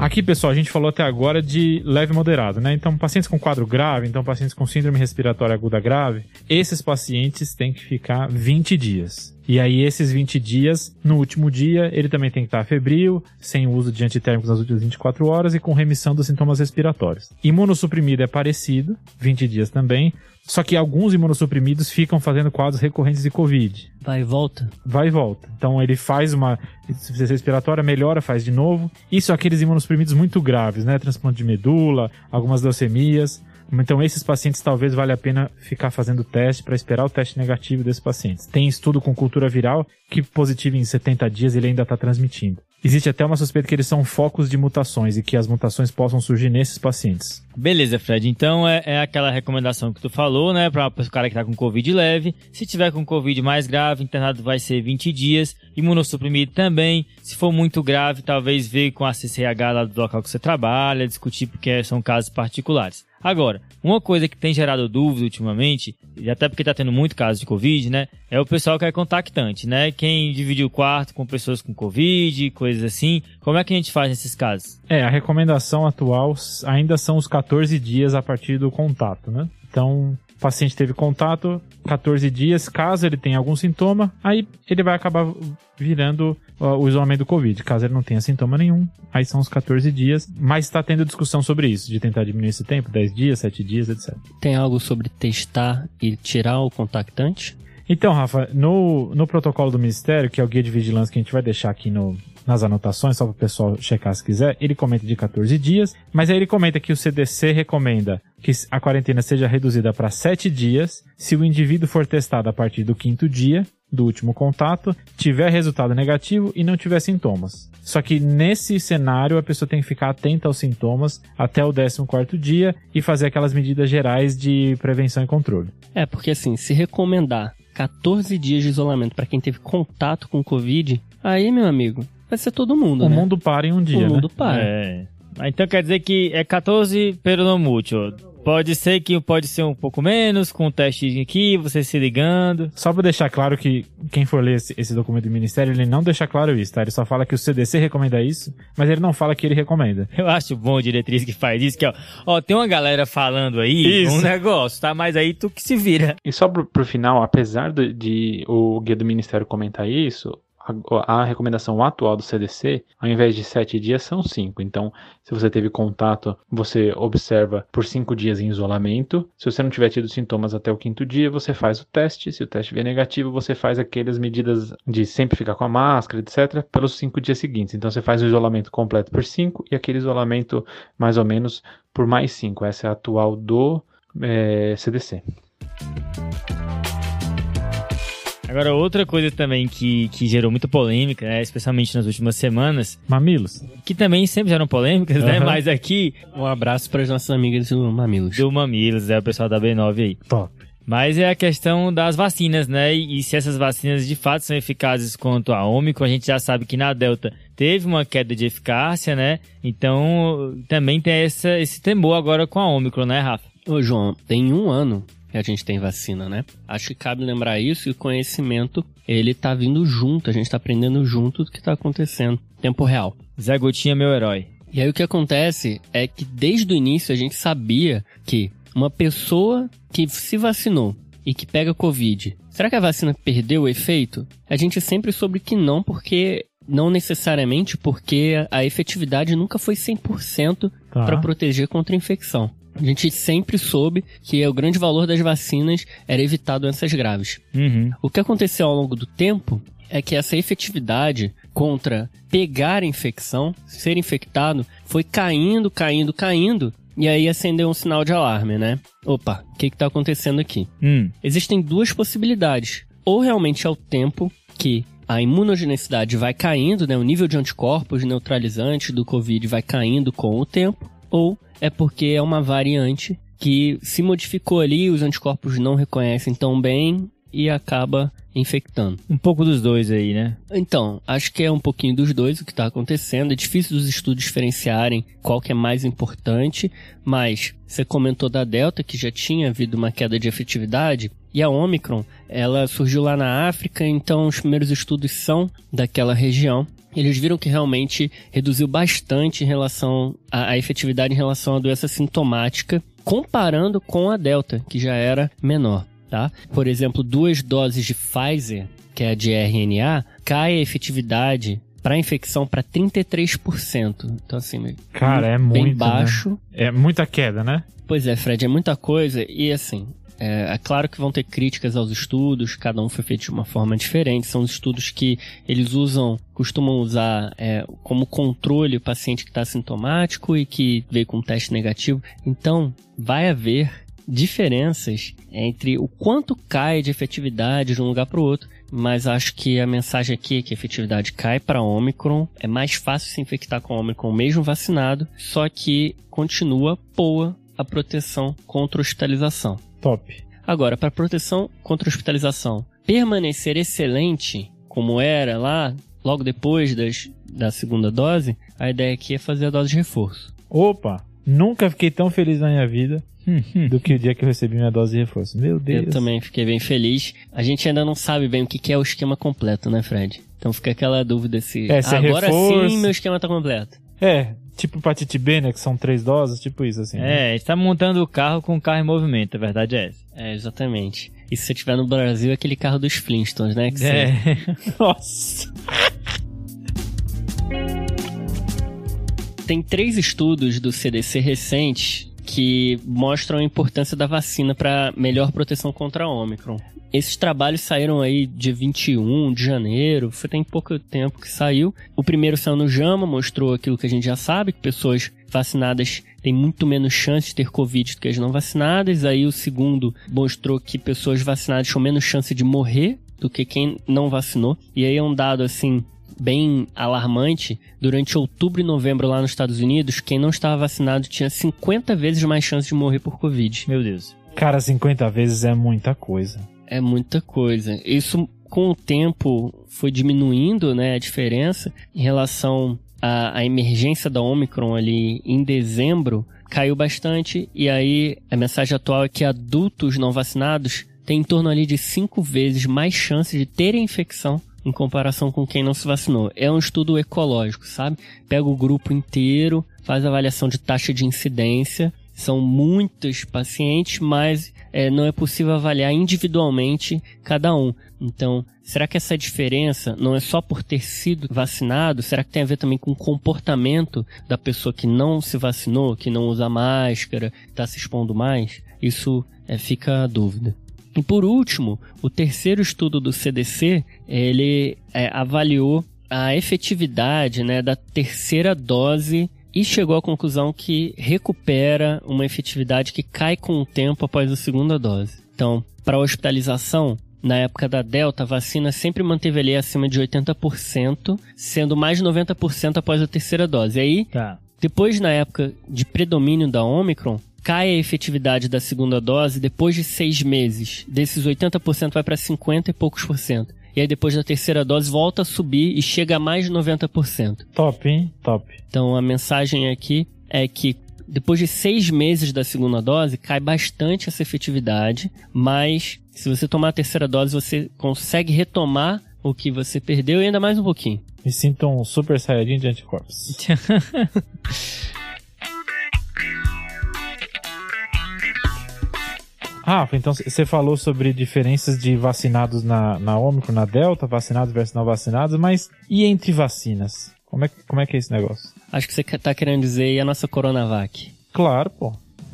Aqui, pessoal, a gente falou até agora de leve moderado, né? Então, pacientes com quadro grave, então pacientes com síndrome respiratória aguda grave, esses pacientes têm que ficar 20 dias. E aí, esses 20 dias, no último dia, ele também tem que estar febril, sem uso de antitérmicos nas últimas 24 horas e com remissão dos sintomas respiratórios. Imunossuprimido é parecido, 20 dias também, só que alguns imunossuprimidos ficam fazendo quadros recorrentes de Covid Vai e volta. vai e volta. Então ele faz uma insuficiência respiratória, melhora, faz de novo. Isso aqueles imunossuprimidos muito graves, né? Transplante de medula, algumas leucemias. Então esses pacientes talvez valha a pena ficar fazendo teste para esperar o teste negativo desses pacientes. Tem estudo com cultura viral que positivo em 70 dias ele ainda está transmitindo. Existe até uma suspeita que eles são focos de mutações e que as mutações possam surgir nesses pacientes. Beleza, Fred. Então é, é aquela recomendação que tu falou, né? Para o cara que tá com Covid leve. Se tiver com Covid mais grave, internado vai ser 20 dias. Imunossuprimido também. Se for muito grave, talvez ver com a CCH lá do local que você trabalha, discutir porque são casos particulares. Agora, uma coisa que tem gerado dúvida ultimamente, e até porque tá tendo muito caso de Covid, né? É o pessoal que é contactante, né? Quem dividiu o quarto com pessoas com Covid, coisas assim. Como é que a gente faz nesses casos? É, a recomendação atual ainda são os 14 dias a partir do contato, né? Então, o paciente teve contato, 14 dias, caso ele tenha algum sintoma, aí ele vai acabar virando uh, o isolamento do Covid. Caso ele não tenha sintoma nenhum, aí são os 14 dias. Mas está tendo discussão sobre isso, de tentar diminuir esse tempo, 10 dias, 7 dias, etc. Tem algo sobre testar e tirar o contactante? Então, Rafa, no, no protocolo do Ministério, que é o guia de vigilância que a gente vai deixar aqui no, nas anotações, só para o pessoal checar se quiser, ele comenta de 14 dias, mas aí ele comenta que o CDC recomenda que a quarentena seja reduzida para 7 dias se o indivíduo for testado a partir do quinto dia do último contato, tiver resultado negativo e não tiver sintomas. Só que nesse cenário a pessoa tem que ficar atenta aos sintomas até o 14 dia e fazer aquelas medidas gerais de prevenção e controle. É, porque assim, se recomendar 14 dias de isolamento para quem teve contato com Covid, aí, meu amigo, vai ser todo mundo, o né? mundo para em um dia, o né? mundo para. É. Ah, Então quer dizer que é 14 pero no mútuo. Pode ser que pode ser um pouco menos, com um teste aqui, você se ligando. Só para deixar claro que quem for ler esse, esse, documento do Ministério, ele não deixa claro isso, tá? Ele só fala que o CDC recomenda isso, mas ele não fala que ele recomenda. Eu acho bom a diretriz que faz isso, que ó, ó tem uma galera falando aí Isso. um negócio, tá? Mas aí tu que se vira. E só pro, pro final, apesar do- de o guia do Ministério comentar isso, a, a recomendação atual do CDC, ao invés de sete dias, são cinco. Então, se você teve contato, você observa por cinco dias em isolamento. Se você não tiver tido sintomas até o quinto dia, você faz o teste. Se o teste vier negativo, você faz aquelas medidas de sempre ficar com a máscara, etc., pelos cinco dias seguintes. Então, você faz o isolamento completo por cinco e aquele isolamento mais ou menos por mais cinco. Essa é a atual do eh, CDC. Agora, outra coisa também que, que gerou muita polêmica, né, especialmente nas últimas semanas, Mamilos? que também sempre geram polêmicas, né? Aham. Mas aqui, Um abraço para as nossas amigas do Mamilos. do Mamilos, é o pessoal da B9 aí. Top. Mas é a questão das vacinas, né? E, e se essas vacinas de fato são eficazes quanto a Ômicron, a gente já sabe que na Delta teve uma queda de eficácia, né? Então também tem essa, esse temor agora com a Ômicron, né, Rafa? Ô, João, tem um ano que a gente tem vacina, né? Acho que cabe lembrar isso e o conhecimento, ele tá vindo junto, a gente tá aprendendo junto do que tá acontecendo. Tempo real. Zé Gotinha, meu herói. E aí o que acontece é que desde o início a gente sabia que uma pessoa que se vacinou e que pega Covid, será que a vacina perdeu o efeito? A gente sempre soube que não, porque não necessariamente porque a efetividade nunca foi 100% Tá. para proteger contra a infecção. A gente sempre soube que o grande valor das vacinas era evitar doenças graves. Uhum. O que aconteceu ao longo do tempo é que essa efetividade contra pegar a infecção, ser infectado, foi caindo, caindo, caindo, e aí acendeu um sinal de alarme, né? Opa, o que está acontecendo aqui? Hum. Existem duas possibilidades. Ou realmente é o tempo que a imunogenicidade vai caindo, né? O nível de anticorpos neutralizantes do Covid vai caindo com o tempo, ou é porque é uma variante que se modificou ali, os anticorpos não reconhecem tão bem e acaba infectando. Um pouco dos dois aí, né? Então, acho que é um pouquinho dos dois o que está acontecendo. É difícil dos estudos diferenciarem qual que é mais importante, mas você comentou da Delta, que já tinha havido uma queda de efetividade, e a Omicron, ela surgiu lá na África, então os primeiros estudos são daquela região. Eles viram que realmente reduziu bastante em relação à, efetividade em relação à doença sintomática, comparando com a Delta, que já era menor tá? Por exemplo, duas doses de Pfizer, que é a de RNA, cai a efetividade para infecção para 33%. Então assim, Cara, é bem muito, né? baixo. É muita queda, né? Pois é, Fred, é muita coisa e assim, é, é claro que vão ter críticas aos estudos, cada um foi feito de uma forma diferente. São estudos que eles usam, costumam usar é, como controle o paciente que está sintomático e que veio com um teste negativo. Então, vai haver diferenças entre o quanto cai de efetividade de um lugar para o outro, mas acho que a mensagem aqui é que a efetividade cai para Omicron. É mais fácil se infectar com Omicron mesmo vacinado, só que continua boa a proteção contra hospitalização. Top. Agora, para proteção contra hospitalização permanecer excelente, como era lá, logo depois das, da segunda dose, a ideia aqui é fazer a dose de reforço. Opa, nunca fiquei tão feliz na minha vida do que o dia que eu recebi minha dose de reforço. Meu Deus. Eu também fiquei bem feliz. A gente ainda não sabe bem o que é o esquema completo, né, Fred? Então fica aquela dúvida se, É, se é agora reforço. sim meu esquema tá completo. É, tipo hepatite B, né? Que são três doses, tipo isso, assim. né? É, a gente tá montando o carro com o carro em movimento, a verdade é essa. É, exatamente. E se você tiver no Brasil, é aquele carro dos Flintstones, né? Que você- É. Nossa. Tem três estudos do CDC recentes que mostram a importância da vacina para melhor proteção contra a Omicron. Esses trabalhos saíram aí dia 21 de janeiro, foi tem pouco tempo que saiu. O primeiro saiu no JAMA, mostrou aquilo que a gente já sabe, que pessoas vacinadas têm muito menos chance de ter Covid do que as não vacinadas. Aí o segundo mostrou que pessoas vacinadas tinham menos chance de morrer do que quem não vacinou. E aí é um dado assim bem alarmante. Durante outubro e novembro lá nos Estados Unidos, quem não estava vacinado tinha 50 vezes mais chance de morrer por Covid. Meu Deus. Cara, 50 vezes é muita coisa. É muita coisa. Isso, com o tempo, foi diminuindo né, a diferença em relação à, à emergência da Omicron ali em dezembro. Caiu bastante. E aí, a mensagem atual é que adultos não vacinados têm em torno ali de cinco vezes mais chance de terem infecção em comparação com quem não se vacinou. É um estudo ecológico, sabe? Pega o grupo inteiro, faz avaliação de taxa de incidência. São muitos pacientes, mas é, não é possível avaliar individualmente cada um. Então, será que essa diferença não é só por ter sido vacinado? Será que tem a ver também com o comportamento da pessoa que não se vacinou, que não usa máscara, está se expondo mais? Isso é, fica a dúvida. E por último, o terceiro estudo do CDC, ele é, avaliou a efetividade né, da terceira dose e chegou à conclusão que recupera uma efetividade que cai com o tempo após a segunda dose. Então, para hospitalização, na época da Delta, a vacina sempre manteve ali acima de 80%, sendo mais de 90% após a terceira dose. E aí, Tá. depois, na época de predomínio da Omicron, cai a efetividade da segunda dose depois de seis meses. Desses 80% vai para 50 e poucos por cento. E aí, depois da terceira dose, volta a subir e chega a mais de 90%. Top, hein? Top. Então, a mensagem aqui é que depois de seis meses da segunda dose, cai bastante essa efetividade, mas se você tomar a terceira dose, você consegue retomar o que você perdeu e ainda mais um pouquinho. Me sinto um super saiyajin de anticorpos. Rafa, então você falou sobre diferenças de vacinados na, na Ômicron, na Delta, vacinados versus não vacinados, mas e entre vacinas? Como é, que- como é que é esse negócio? Acho que você está querendo dizer aí a nossa Coronavac. Claro, pô.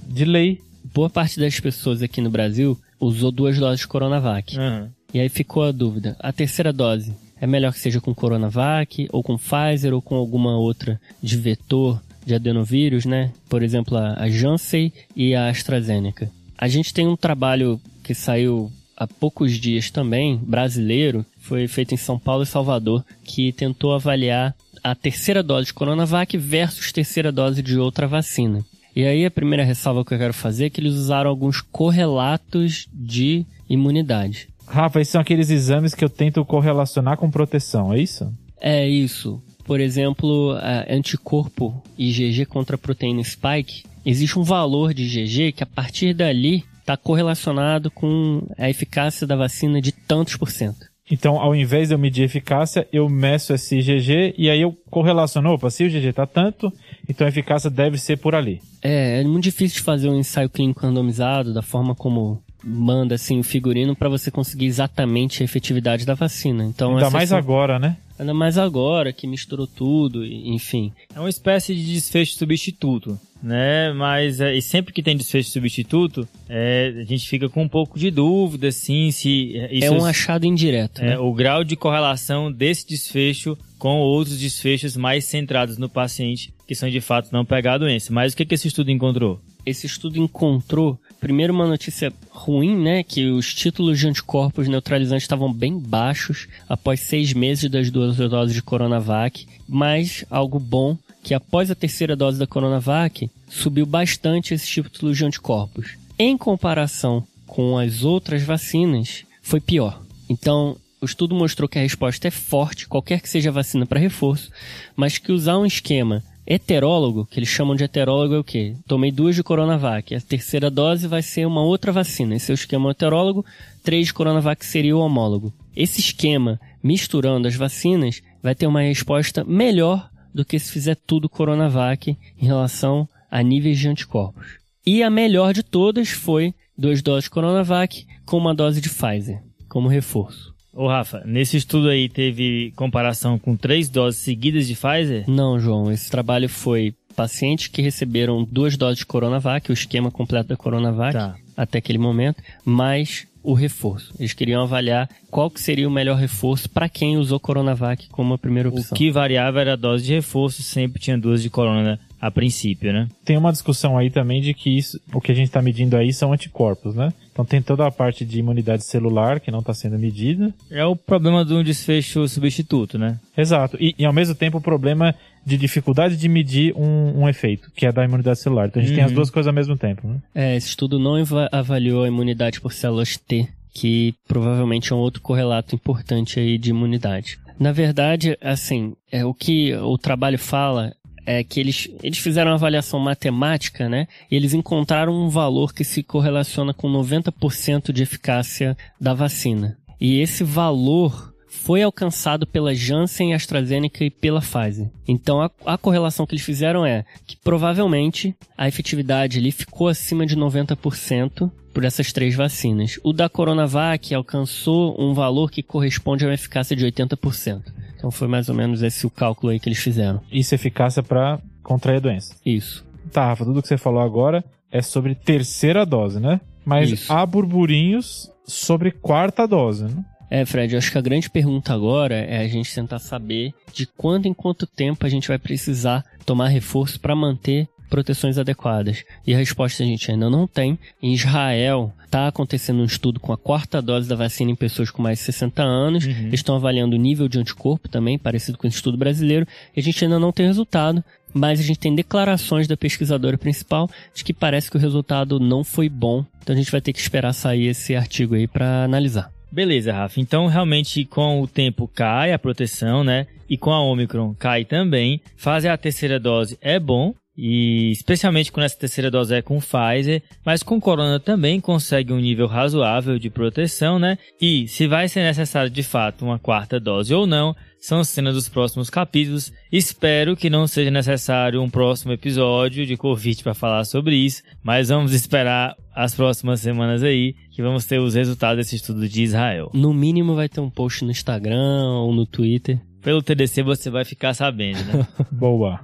De lei. Boa parte das pessoas aqui no Brasil usou duas doses de Coronavac. Aham. E aí ficou a dúvida: a terceira dose é melhor que seja com Coronavac, ou com Pfizer, ou com alguma outra de vetor de adenovírus, né? Por exemplo, a Janssen e a AstraZeneca. A gente tem um trabalho que saiu há poucos dias também, brasileiro, foi feito em São Paulo e Salvador, que tentou avaliar a terceira dose de Coronavac versus terceira dose de outra vacina. E aí a primeira ressalva que eu quero fazer é que eles usaram alguns correlatos de imunidade. Rafa, esses são aqueles exames que eu tento correlacionar com proteção, é isso? É isso. Por exemplo, anticorpo IgG contra proteína spike, existe um valor de IgG que a partir dali está correlacionado com a eficácia da vacina de tantos por cento. Então, ao invés de eu medir eficácia, eu meço esse IgG e aí eu correlaciono, opa, se o IgG tá tanto, então a eficácia deve ser por ali. É, é muito difícil de fazer um ensaio clínico randomizado da forma como manda assim o figurino para você conseguir exatamente a efetividade da vacina. Então, Ainda mais são- agora, né? Ainda mais agora que misturou tudo, enfim. É uma espécie de desfecho substituto, né? Mas é, e sempre que tem desfecho substituto, é, a gente fica com um pouco de dúvida, assim, se é, isso é um achado indireto, é, né? o grau de correlação desse desfecho com outros desfechos mais centrados no paciente, que são de fato não pegar a doença. Mas o que, que esse estudo encontrou? esse estudo encontrou, primeiro uma notícia ruim, né, que os títulos de anticorpos neutralizantes estavam bem baixos após seis meses das duas doses de Coronavac, mas algo bom que após a terceira dose da Coronavac subiu bastante esses títulos de anticorpos. Em comparação com as outras vacinas, foi pior. Então, o estudo mostrou que a resposta é forte, qualquer que seja a vacina para reforço, mas que usar um esquema heterólogo, que eles chamam de heterólogo é o quê? Tomei duas de Coronavac, a terceira dose vai ser uma outra vacina. Esse é o esquema heterólogo, três de Coronavac seria o homólogo. Esse esquema, misturando as vacinas, vai ter uma resposta melhor do que se fizer tudo Coronavac em relação a níveis de anticorpos. E a melhor de todas foi duas doses de Coronavac com uma dose de Pfizer, como reforço. Ô Rafa, nesse estudo aí teve comparação com três doses seguidas de Pfizer? Não, João, esse trabalho foi pacientes que receberam duas doses de Coronavac, o esquema completo da Coronavac, Tá. até aquele momento, mais o reforço. Eles queriam avaliar qual que seria o melhor reforço para quem usou Coronavac como a primeira O opção. que variava era a dose de reforço, sempre tinha duas de corona a princípio, né? Tem uma discussão aí também de que isso, o que a gente está medindo aí são anticorpos, né? Então tem toda a parte de imunidade celular que não está sendo medida. É o problema do desfecho substituto, né? Exato. E, e ao mesmo tempo o problema de dificuldade de medir um, um efeito, que é da imunidade celular. Então a gente tem as Uhum. duas coisas ao mesmo tempo, né? É, esse estudo não avaliou a imunidade por células T, que provavelmente é um outro correlato importante aí de imunidade. Na verdade, assim, é, o que o trabalho fala é que eles, eles fizeram uma avaliação matemática, né? E eles encontraram um valor que se correlaciona com 90% de eficácia da vacina. E esse valor foi alcançado pela Janssen, AstraZeneca e pela Pfizer. Então a, a correlação que eles fizeram é que provavelmente a efetividade ali ficou acima de 90% por essas três vacinas. O da Coronavac alcançou um valor que corresponde a uma eficácia de 80%. Então foi mais ou menos esse o cálculo aí que eles fizeram. Isso é eficácia para contrair a doença. Isso. Tá, Rafa, tudo que você falou agora é sobre terceira dose, né? Mas Isso. há burburinhos sobre quarta dose, né? É, Fred, eu acho que a grande pergunta agora é a gente tentar saber de quanto em quanto tempo a gente vai precisar tomar reforço para manter proteções adequadas. E a resposta a gente ainda não tem. Em Israel, está acontecendo um estudo com a quarta dose da vacina em pessoas com mais de 60 anos. Uhum. Eles estão avaliando o nível de anticorpo também, parecido com o estudo brasileiro. E a gente ainda não tem resultado, mas a gente tem declarações da pesquisadora principal de que parece que o resultado não foi bom. Então a gente vai ter que esperar sair esse artigo aí para analisar. Beleza, Rafa. Então, realmente, com o tempo cai a proteção, né? E com a Omicron cai também. Fazer a terceira dose é bom. E especialmente quando essa terceira dose é com Pfizer, mas com Corona também consegue um nível razoável de proteção, né? E se vai ser necessário de fato uma quarta dose ou não, são cenas dos próximos capítulos. Espero que não seja necessário um próximo episódio de Covid para falar sobre isso, mas vamos esperar as próximas semanas aí que vamos ter os resultados desse estudo de Israel. No mínimo vai ter um post no Instagram ou no Twitter. Pelo TDC você vai ficar sabendo, né? Boa.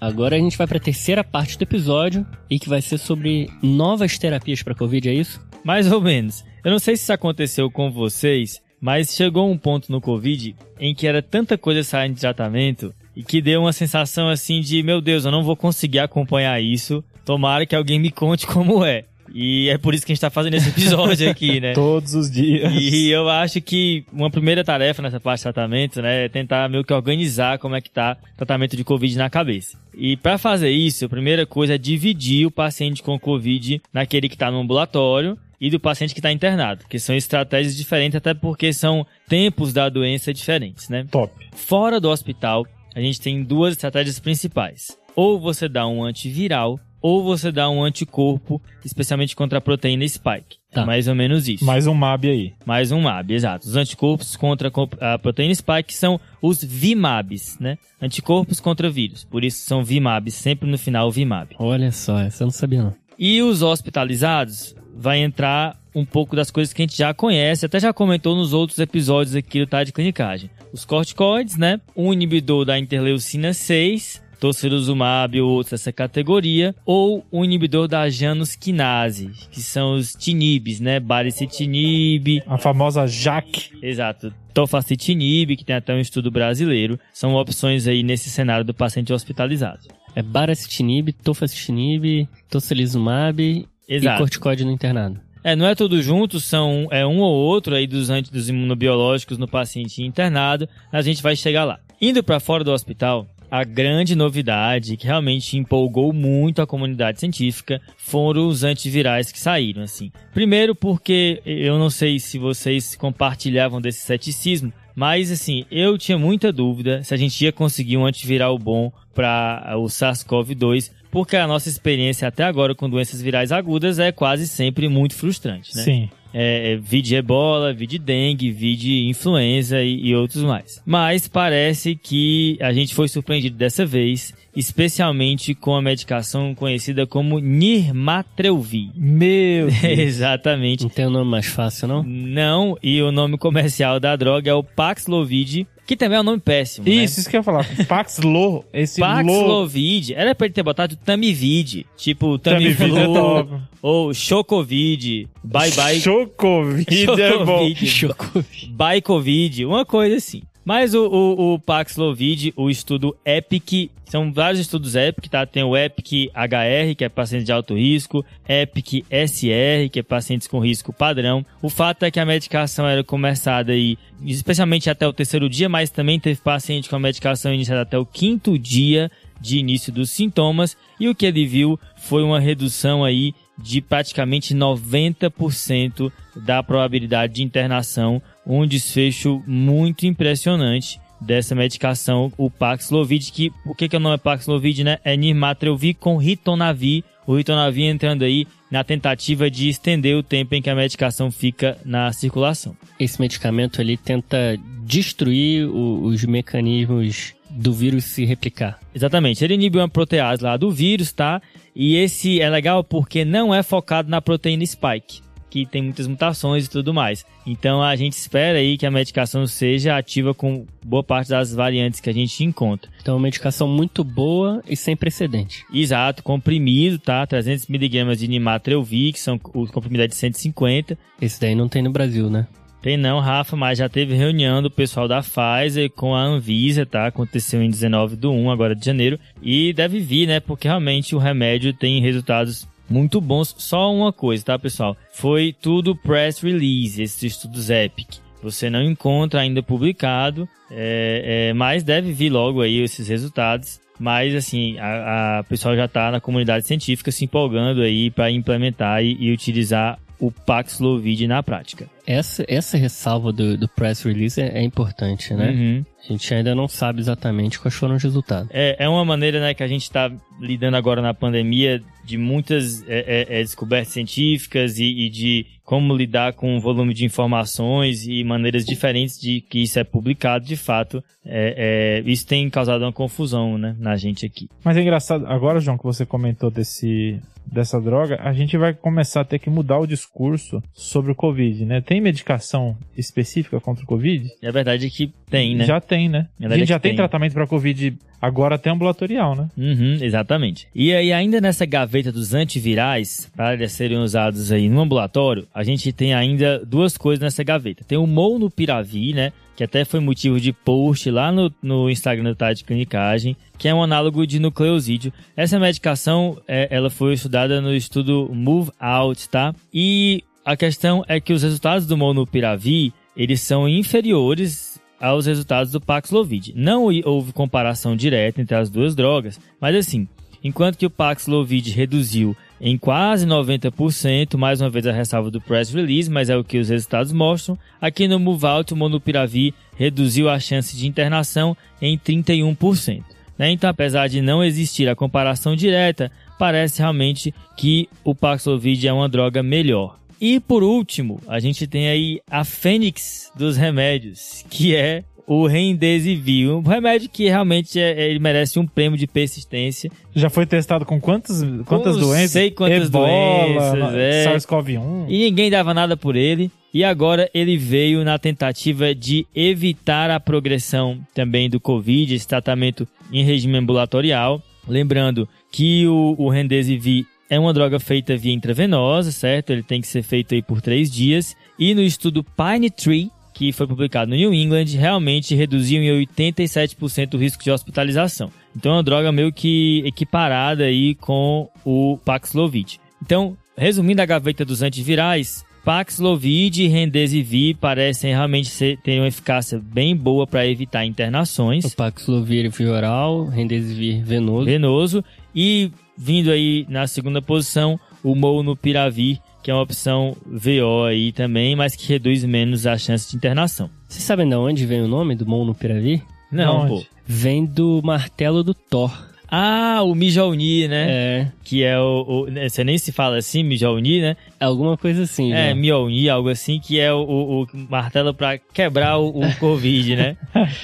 Agora a gente vai para a terceira parte do episódio e que vai ser sobre novas terapias para Covid, é isso? Mais ou menos. Eu não sei se isso aconteceu com vocês, mas chegou um ponto no Covid em que era tanta coisa saindo de tratamento e que deu uma sensação assim de, meu Deus, eu não vou conseguir acompanhar isso. Tomara que alguém me conte como é. E é por isso que a gente tá fazendo esse episódio aqui, né? Todos os dias. E eu acho que uma primeira tarefa nessa parte de tratamento, né, é tentar meio que organizar como é que tá o tratamento de Covid na cabeça. E para fazer isso, a primeira coisa é dividir o paciente com Covid naquele que tá no ambulatório e do paciente que está internado, que são estratégias diferentes, até porque são tempos da doença diferentes, né? Top. Fora do hospital, a gente tem duas estratégias principais. Ou você dá um antiviral, ou você dá um anticorpo, especialmente contra a proteína spike. Tá. É mais ou menos isso. Mais um MAB aí. Mais um MAB, exato. Os anticorpos contra a proteína spike são os VMABs, né? Anticorpos contra vírus. Por isso são VMABs, sempre no final VMAB. Olha só, essa eu não sabia não. E os hospitalizados vai entrar um pouco das coisas que a gente já conhece, até já comentou nos outros episódios aqui do Tá de Clinicagem. Os corticoides, né? Um inibidor da interleucina 6 tocilizumab ou outros dessa categoria, ou o inibidor da Janus quinase, que são os tinibs, né? Baricitinib, A famosa JAK. exato, tofacitinib, que tem até um estudo brasileiro, são opções aí nesse cenário do paciente hospitalizado. É baracitinib, tofacitinib, tocilizumab e Exato. corticóide no internado. É, não é tudo junto, são é um ou outro aí dos anti dos imunobiológicos no paciente internado. A gente vai chegar lá. Indo para fora do hospital, a grande novidade que realmente empolgou muito a comunidade científica foram os antivirais que saíram, assim. Primeiro porque eu não sei se vocês compartilhavam desse ceticismo, mas assim, eu tinha muita dúvida se a gente ia conseguir um antiviral bom para o SARS-CoV-2, porque a nossa experiência até agora com doenças virais agudas é quase sempre muito frustrante, né? Sim. É, é, vide ebola, vide dengue, vide influenza e, e outros mais. Mas parece que a gente foi surpreendido dessa vez, especialmente com a medicação conhecida como Nirmatrelvir. Meu Deus. Exatamente. Não tem um nome mais fácil, não? Não, e o nome comercial da droga é o Paxlovid, que também é um nome péssimo, né? Isso, isso que eu ia falar. Paxlo, esse lo... Paxlovid, era pra ele ter botado Tamivid, tipo Tamiflu Tamiflu, é ou Chocovid, Bye Bye Chocovid é bom. Chocovid. By Covid, uma coisa assim. Mas o, o, o Paxlovid, o estudo EPIC, são vários estudos EPIC, tá? Tem o EPIC HR, que é pacientes de alto risco, EPIC SR, que é pacientes com risco padrão. O fato é que a medicação era começada aí, especialmente até o terceiro dia, mas também teve paciente com a medicação iniciada até o quinto dia de início dos sintomas, e o que ele viu foi uma redução aí de praticamente 90% da probabilidade de internação, um desfecho muito impressionante dessa medicação, o Paxlovid, que o que, que é o nome Paxlovid, né? É Nirmatrelvir com Ritonavir, o Ritonavir entrando aí na tentativa de estender o tempo em que a medicação fica na circulação. Esse medicamento ele tenta destruir o- os mecanismos do vírus se replicar. Exatamente, ele inibe uma protease lá do vírus, tá? E esse é legal porque não é focado na proteína spike, que tem muitas mutações e tudo mais. Então a gente espera aí que a medicação seja ativa com boa parte das variantes que a gente encontra. Então, é uma medicação muito boa e sem precedente. Exato, comprimido, tá? 300mg de Nimatrelvir, que são o comprimido é de 150. Esse daí não tem no Brasil, né? Tem não, Rafa, mas já teve reunião do pessoal da Pfizer com a Anvisa, tá? Aconteceu em 19 do 1, agora de janeiro. E deve vir, né? Porque realmente o remédio tem resultados muito bons. Só uma coisa, tá, pessoal? Foi tudo press release, esses estudos EPIC. Você não encontra ainda publicado, é, é, mas deve vir logo aí esses resultados. Mas, assim, a, a pessoal já tá na comunidade científica se empolgando aí para implementar e, e utilizar o Paxlovid na prática. Essa, essa ressalva do, do press release é, é importante, né? Uhum. A gente ainda não sabe exatamente quais foram os resultados. É, é uma maneira né, que a gente está lidando agora na pandemia de muitas é, é, é, descobertas científicas e, e de como lidar com o volume de informações e maneiras diferentes de que isso é publicado de fato. É, é, isso tem causado uma confusão né, na gente aqui. Mas é engraçado, agora, João, que você comentou desse, dessa droga, a gente vai começar a ter que mudar o discurso sobre o Covid, né? Tem medicação específica contra o Covid? A verdade é que tem, né? Já tem, né? Na A gente já é tem, tem. tratamento para Covid agora até ambulatorial, né? Uhum, exatamente. E aí, ainda nessa gaveta dos antivirais, para serem usados aí no ambulatório, a gente tem ainda duas coisas nessa gaveta. Tem o Molnupiravir, né? Que até foi motivo de post lá no, no Instagram do Tade Clinicagem, que é um análogo de nucleosídeo. Essa medicação, é, ela foi estudada no estudo Move Out, tá? E a questão é que os resultados do Molnupiravir, eles são inferiores aos resultados do Paxlovid. Não houve comparação direta entre as duas drogas, mas assim, enquanto que o Paxlovid reduziu em quase 90%, mais uma vez a ressalva do press release, mas é o que os resultados mostram, aqui no Muvalt o Monopiravir reduziu a chance de internação em 31%. né? Então, apesar de não existir a comparação direta, parece realmente que o Paxlovid é uma droga melhor. E por último, a gente tem aí a fênix dos remédios, que é o Remdesivir, um remédio que realmente é, ele merece um prêmio de persistência. Já foi testado com quantas Com doenças? sei quantas Ebola, doenças, é. SARS-CoV-1. E ninguém dava nada por ele. E agora ele veio na tentativa de evitar a progressão também do Covid, esse tratamento em regime ambulatorial. Lembrando que o, o Remdesivir é uma droga feita via intravenosa, certo? Ele tem que ser feito aí por três dias. E no estudo Pine Tree, que foi publicado no New England, realmente reduziu em 87% o risco de hospitalização. Então é uma droga meio que equiparada aí com o Paxlovid. Então, resumindo a gaveta dos antivirais, Paxlovid e Remdesivir parecem realmente ser, ter uma eficácia bem boa para evitar internações O Paxlovid via oral, Remdesivir venoso. venoso e vindo aí na segunda posição o Molnupiravir, que é uma opção VO aí também, mas que reduz menos a chance de internação. Vocês sabem de onde vem o nome do Molnupiravir? Não, pô. Vem do martelo do Thor. Ah, o Mjolnir, né? É, Que é o, o- né, Você nem se fala assim, Mjolnir, né? alguma coisa assim. É, né? Mjolnir, algo assim, que é o, o- o martelo pra quebrar o, o Covid, né?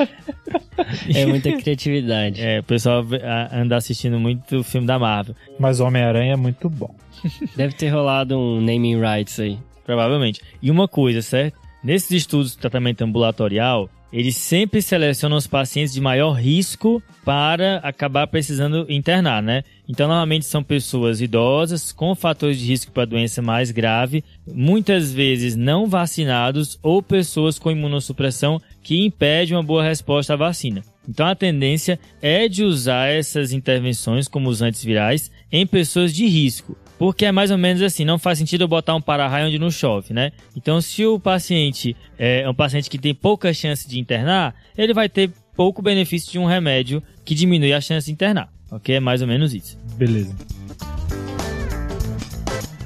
É muita criatividade. É, o pessoal anda assistindo muito o filme da Marvel. Mas Homem-Aranha é muito bom. Deve ter rolado um naming rights aí. Provavelmente. E uma coisa, certo? Nesses estudos de tratamento ambulatorial, eles sempre selecionam os pacientes de maior risco para acabar precisando internar, né? Então, normalmente são pessoas idosas com fatores de risco para doença mais grave, muitas vezes não vacinados ou pessoas com imunossupressão que impede uma boa resposta à vacina. Então, a tendência é de usar essas intervenções como os antivirais em pessoas de risco. Porque é mais ou menos assim, não faz sentido eu botar um para-raio onde não chove, né? Então, se o paciente é um paciente que tem pouca chance de internar, ele vai ter pouco benefício de um remédio que diminui a chance de internar, ok? É mais ou menos isso. Beleza.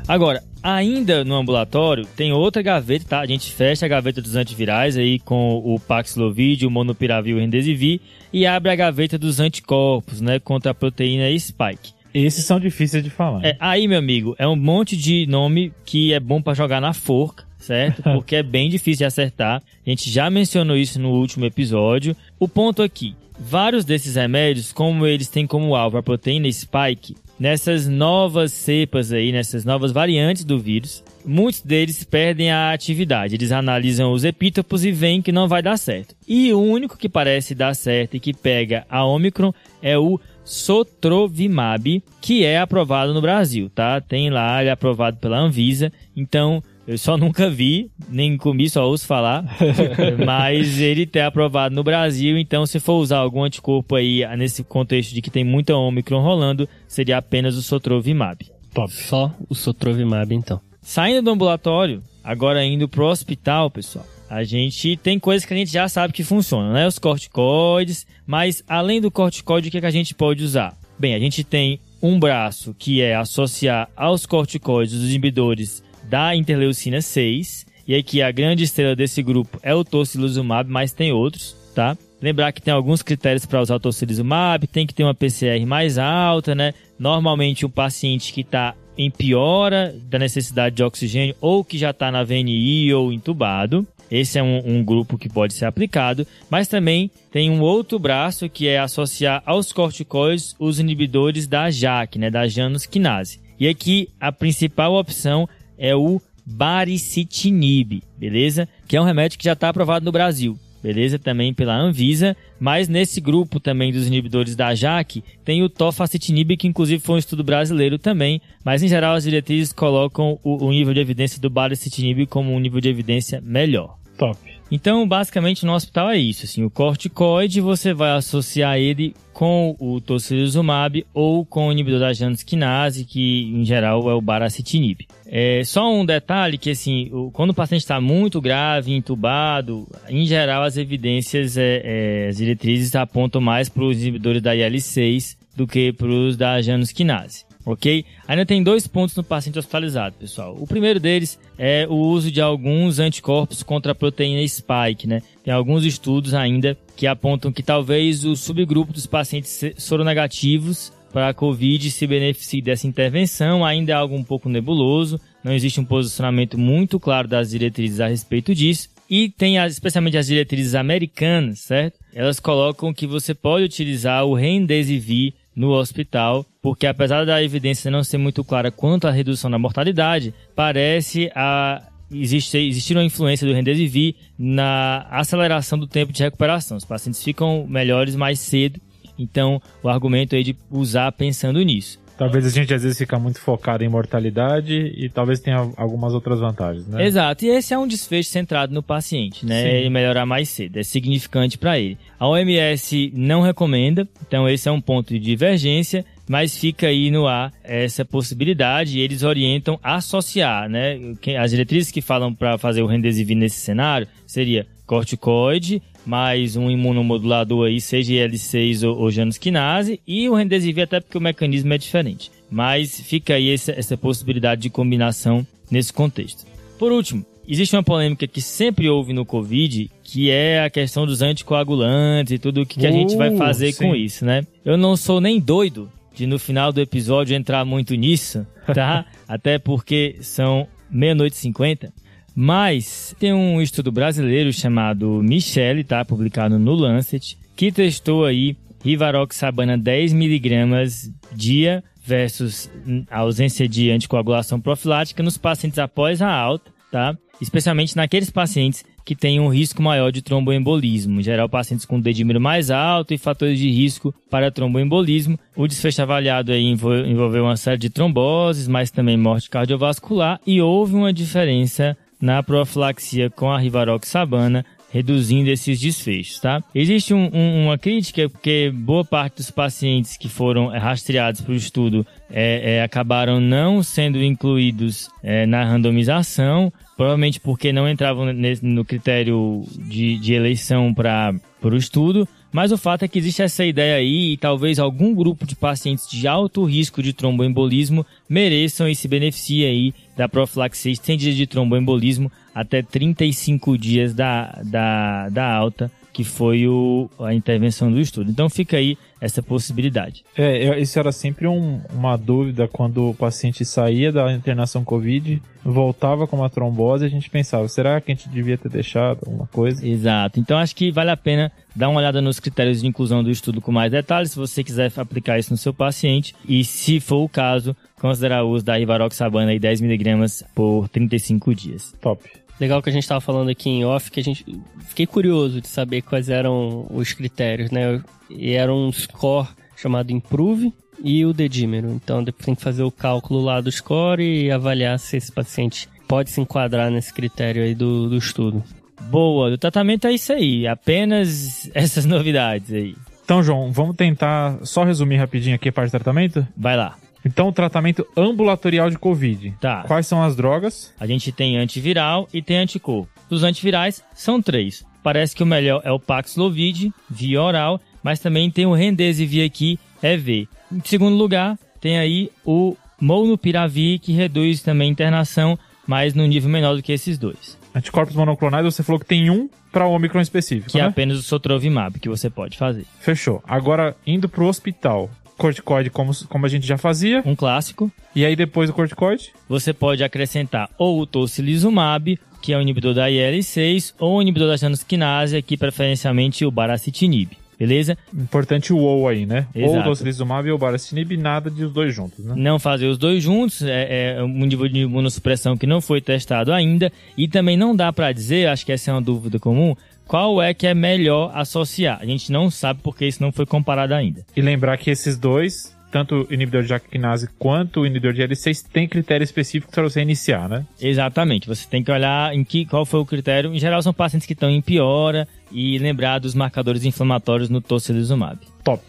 Agora, ainda no ambulatório, tem outra gaveta, tá? A gente fecha a gaveta dos antivirais aí com o Paxlovid, o Monopiravir e o Remdesivir e abre a gaveta dos anticorpos, né? Contra a proteína Spike. Esses são difíceis de falar. É, aí, meu amigo, é um monte de nome que é bom pra jogar na forca, certo? Porque é bem difícil de acertar. A gente já mencionou isso no último episódio. O ponto aqui, vários desses remédios, como eles têm como alvo a proteína spike, nessas novas cepas aí, nessas novas variantes do vírus, muitos deles perdem a atividade. Eles analisam os epítopos e veem que não vai dar certo. E o único que parece dar certo e que pega a Omicron é o Sotrovimab, que é aprovado no Brasil, tá? Tem lá, ele é aprovado pela Anvisa. Então, eu só nunca vi, nem comi, só ouço falar. mas ele é aprovado no Brasil, então se for usar algum anticorpo aí nesse contexto de que tem muita Omicron rolando, seria apenas o Sotrovimab. Top. Só o Sotrovimab, então. Saindo do ambulatório, agora indo pro hospital, pessoal. A gente tem coisas que a gente já sabe que funcionam, né? Os corticoides, mas além do corticoide, o que, que a gente pode usar? Bem, a gente tem um braço que é associar aos corticoides os inibidores da interleucina 6, e aqui a grande estrela desse grupo é o tocilizumab, mas tem outros, tá? Lembrar que tem alguns critérios para usar o tocilizumab, tem que ter uma PCR mais alta, né? Normalmente um paciente que está em piora da necessidade de oxigênio ou que já está na VNI ou entubado. Esse é um, um, grupo que pode ser aplicado, mas também tem um outro braço que é associar aos corticoides os inibidores da JAK, né, da Janus quinase. E aqui a principal opção é o baricitinib, beleza? Que é um remédio que já está aprovado no Brasil, beleza? Também pela Anvisa, mas nesse grupo também dos inibidores da JAK tem o tofacitinib, que inclusive foi um estudo brasileiro também, mas em geral as diretrizes colocam o, o nível de evidência do baricitinib como um nível de evidência melhor. Top. Então, basicamente, no hospital é isso. Assim, o corticoide você vai associar ele com o tocilizumab ou com o inibidor da Janus quinase, que em geral é o baracitinib. É, só um detalhe que assim, quando o paciente está muito grave, entubado, em geral as evidências, é, é, as diretrizes apontam mais para os inibidores da IL-6 do que para os da Janus quinase ok? Ainda tem dois pontos no paciente hospitalizado, pessoal. O primeiro deles é o uso de alguns anticorpos contra a proteína spike, né? Tem alguns estudos ainda que apontam que talvez o subgrupo dos pacientes soronegativos para a Covid se beneficie dessa intervenção. Ainda é algo um pouco nebuloso, não existe um posicionamento muito claro das diretrizes a respeito disso. E tem as, especialmente as diretrizes americanas, certo? Elas colocam que você pode utilizar o Remdesivir no hospital, porque apesar da evidência não ser muito clara quanto à redução da mortalidade, parece a existir uma influência do Remdesivir na aceleração do tempo de recuperação. Os pacientes ficam melhores mais cedo, então o argumento é de usar pensando nisso. Talvez a gente às vezes fica muito focado em mortalidade e talvez tenha algumas outras vantagens, né? Exato, e esse é um desfecho centrado no paciente, né? E melhorar mais cedo, é significante para ele. A OMS não recomenda, então esse é um ponto de divergência, mas fica aí no ar essa possibilidade e eles orientam associar, né? As diretrizes que falam para fazer o Remdesivir nesse cenário seria corticoide, mais um imunomodulador aí, seja IL-6 ou, ou janusquinase, e o Remdesivir até porque o mecanismo é diferente. Mas fica aí essa, essa possibilidade de combinação nesse contexto. Por último, existe uma polêmica que sempre houve no Covid, que é a questão dos anticoagulantes e tudo o que, que a gente vai Uh, fazer sim. com isso, né? Eu não sou nem doido de no final do episódio entrar muito nisso, tá? Até porque são meia-noite e cinquenta. Mas tem um estudo brasileiro chamado Michele, tá? Publicado no Lancet, que testou aí Rivaroxabana 10mg dia versus a ausência de anticoagulação profilática nos pacientes após a alta, tá? Especialmente naqueles pacientes que têm um risco maior de tromboembolismo, em geral pacientes com dedímero mais alto e fatores de risco para tromboembolismo. O desfecho avaliado aí envol- envolveu uma série de tromboses, mas também morte cardiovascular e houve uma diferença na profilaxia com a Rivaroxabana, reduzindo esses desfechos, tá? Existe um- um- uma crítica porque boa parte dos pacientes que foram eh, rastreados para o estudo eh, eh, acabaram não sendo incluídos eh, na randomização, provavelmente porque não entravam nesse- no critério de, de eleição para o estudo. Mas o fato é que existe essa ideia aí e talvez algum grupo de pacientes de alto risco de tromboembolismo mereçam e se beneficiem aí da profilaxia estendida de tromboembolismo até 35 dias da, da, da alta, que foi o, a intervenção do estudo. Então fica aí essa possibilidade. É, isso era sempre um- uma dúvida quando o paciente saía da internação Covid, voltava com uma trombose, a gente pensava, será que a gente devia ter deixado alguma coisa? Exato. Então acho que vale a pena dar uma olhada nos critérios de inclusão do estudo com mais detalhes, se você quiser aplicar isso no seu paciente e, se for o caso, considerar o uso da Rivaroxabana aí 10mg por 35 dias. Top. Legal que a gente tava falando aqui em off, que a gente. Fiquei curioso de saber quais eram os critérios, né? E era um score chamado Improve e o dedímero. Então depois tem que fazer o cálculo lá do score e avaliar se esse paciente pode se enquadrar nesse critério aí do, do estudo. Boa, o tratamento é isso aí, apenas essas novidades aí. Então, João, vamos tentar só resumir rapidinho aqui a parte do tratamento? Vai lá. Então, o tratamento ambulatorial de Covid. Tá. Quais são as drogas? A gente tem antiviral e tem anticorpo. Os antivirais são três. Parece que o melhor é o Paxlovid, via oral, mas também tem o Remdesivir aqui, EV. Em segundo lugar, tem aí o Molnupiravir, que reduz também a internação, mas no nível menor do que esses dois. Anticorpos monoclonais, você falou que tem um para o Omicron específico, Que é né? apenas o Sotrovimab que você pode fazer. Fechou. Agora, indo pro hospital. Corticoide, como, como a gente já fazia. Um clássico, E aí, depois do corticoide? você pode acrescentar ou o tocilizumab, que é o inibidor da IL-6, ou o inibidor da janusquinase, aqui preferencialmente o baracitinib. Beleza? Importante o ou aí, né? Ou Exato. docilizumab ou baracinib, nada de os dois juntos, né? Não fazer os dois juntos, é, é um nível de imunossupressão que não foi testado ainda. E também não dá pra dizer, acho que essa é uma dúvida comum, qual é que é melhor associar. A gente não sabe porque isso não foi comparado ainda. E lembrar que esses dois, tanto o inibidor de jaquinase quanto o inibidor de L6, tem critério específico para você iniciar, né? Exatamente, você tem que olhar em que, qual foi o critério. Em geral, são pacientes que estão em piora e lembrar dos marcadores inflamatórios no tocilizumab. Top.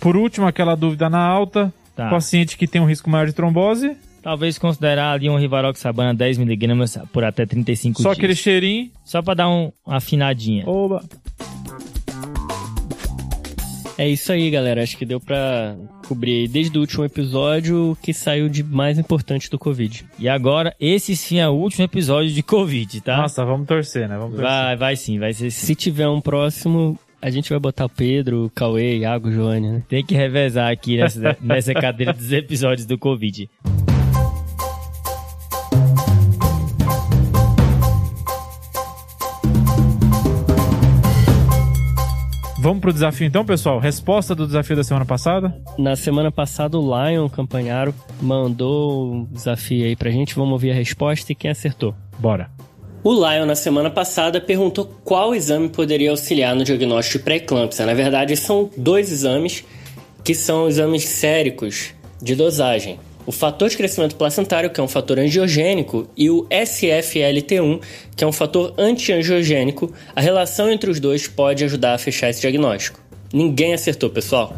Por último, aquela dúvida na alta. Tá. Paciente que tem um risco maior de trombose, Talvez considerar ali um Rivaroxabana 10mg por até 35 só dias. aquele cheirinho. Só pra dar um, uma afinadinha. Oba. É isso aí, galera. Acho que deu pra cobrir desde o último episódio o que saiu de mais importante do Covid. E agora, esse sim é o último episódio de Covid, tá? Nossa, vamos torcer, né? Vamos torcer. Vai, vai sim, vai ser. Se tiver um próximo, a gente vai botar o Pedro, o Cauê, Iago, Joane, né? Tem que revezar aqui nessa, nessa cadeira dos episódios do Covid. Vamos pro desafio então, pessoal? Resposta do desafio da semana passada? Na semana passada, o Lion Campanharo mandou um desafio aí pra gente. Vamos ouvir a resposta e quem acertou. Bora. O Lion, na semana passada, perguntou qual exame poderia auxiliar no diagnóstico de pré-eclâmpsia. Na verdade, são dois exames que são exames séricos de dosagem. O fator de crescimento placentário, que é um fator angiogênico, e o SFLT1, que é um fator anti-angiogênico. A relação entre os dois pode ajudar a fechar esse diagnóstico. Ninguém acertou, pessoal.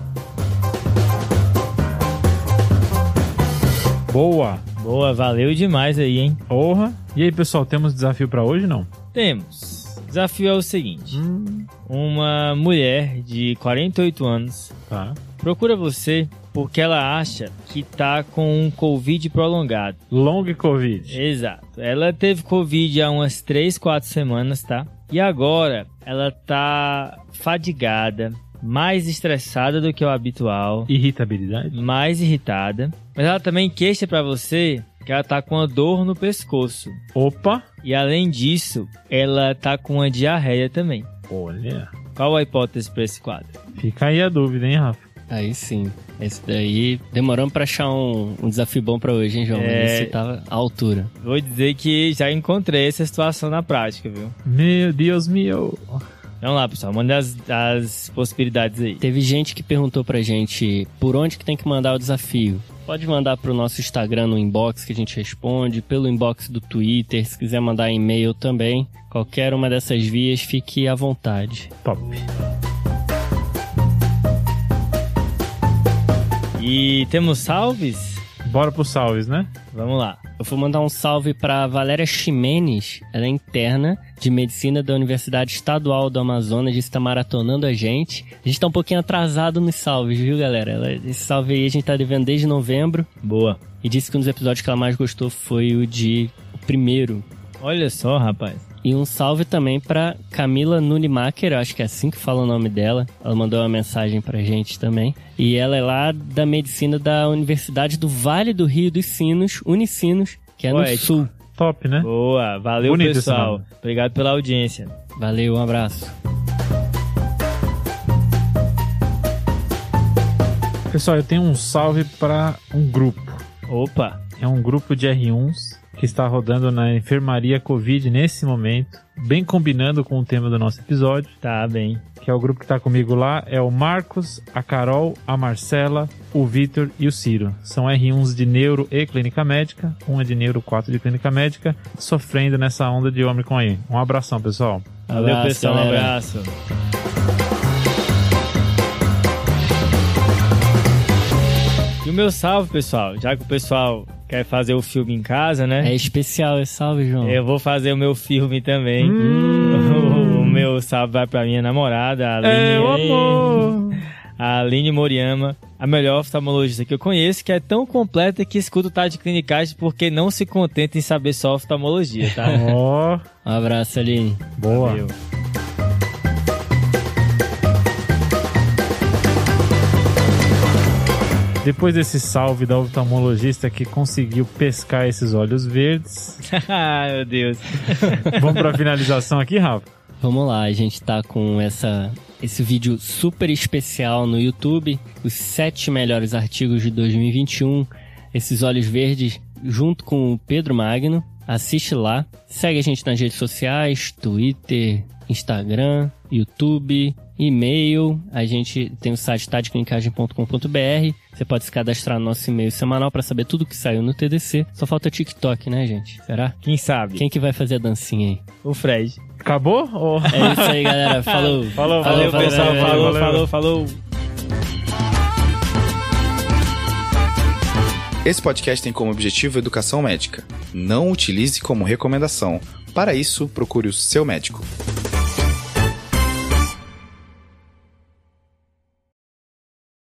Boa. Boa, valeu demais aí, hein? Porra. E aí, pessoal, temos desafio pra hoje, não? Temos. O desafio é o seguinte: Hum, uma mulher de 48 anos tá. procura você porque ela acha que tá com um Covid prolongado. Long Covid. Exato. Ela teve Covid há umas 3, 4 semanas, tá? E agora ela tá fadigada, mais estressada do que o habitual, Irritabilidade. mais irritada. Mas ela também queixa pra você que ela tá com uma dor no pescoço. Opa. E além disso, ela tá com uma diarreia também. Olha. Qual a hipótese pra esse quadro? Fica aí a dúvida, hein, Rafa? Aí sim. Esse daí, demoramos pra achar um, um desafio bom pra hoje, hein, João? É. Esse tava à altura. Vou dizer que já encontrei essa situação na prática, viu? Meu Deus meu. Vamos lá, pessoal. Manda as, as possibilidades aí. Teve gente que perguntou pra gente por onde que tem que mandar o desafio. Pode mandar pro nosso Instagram no inbox que a gente responde, pelo inbox do Twitter, se quiser mandar e-mail também. Qualquer uma dessas vias, fique à vontade. Top. E temos salves? Bora pro salves, né? Vamos lá. Eu vou mandar um salve para Valéria Ximenes, ela é interna de medicina da Universidade Estadual do Amazonas, está maratonando a gente. A gente tá um pouquinho atrasado nos salves, viu, galera? Ela- esse salve aí a gente tá devendo desde novembro Boa. e disse que um dos episódios que ela mais gostou foi o de o primeiro. Olha só, rapaz. E um salve também para Camila Nunimacher, eu acho que é assim que fala o nome dela. Ela mandou uma mensagem pra gente também. E ela é lá da medicina da Universidade do Vale do Rio dos Sinos, Unicinos, que é no Poético. sul. Top, né? Boa. Valeu, Bonito pessoal. Obrigado pela audiência. Valeu, um abraço. Pessoal, eu tenho um salve para um grupo. Opa. É um grupo de R1s que está rodando na enfermaria Covid nesse momento, bem combinando com o tema do nosso episódio, Tá bem. que é o grupo que está comigo lá, é o Marcos, a Carol, a Marcela, o Vitor e o Ciro. São R1s de neuro e clínica médica, uma de neuro 4 de clínica médica, sofrendo nessa onda de Omicron aí. Um abração, pessoal. Valeu, Abraço, pessoal. Um abraço. E o meu salve, pessoal. Já que o pessoal quer fazer o filme em casa, né? É especial esse salve, João. Eu vou fazer o meu filme também. Hum. O meu salve vai pra minha namorada, a Aline. É o amor. A Aline Moriyama, a melhor oftalmologista que eu conheço, que é tão completa que escuta o Tá de Clinicagem porque não se contenta em saber só oftalmologia, tá? Ó, Um abraço, Aline. boa. Valeu. Depois desse salve da oftalmologista que conseguiu pescar esses olhos verdes, Ai, meu Deus. vamos para a finalização aqui, Rafa? Vamos lá, a gente tá com essa, esse vídeo super especial no YouTube, os sete melhores artigos de 2021, esses olhos verdes, junto com o Pedro Magno. Assiste lá, segue a gente nas redes sociais, Twitter, Instagram, YouTube, e-mail. A gente tem o site tadeclinicagem.com.br. Você pode se cadastrar no nosso e-mail semanal para saber tudo que saiu no TDC. Só falta TikTok, né, gente? Será? Quem sabe? Quem que vai fazer a dancinha aí? O Fred. Acabou? Ou- É isso aí, galera. Falou. Falou, Valeu, falou, pessoal. valeu, Falou, valeu. falou, falou. Esse podcast tem como objetivo educação médica. Não utilize como recomendação. Para isso, procure o seu médico.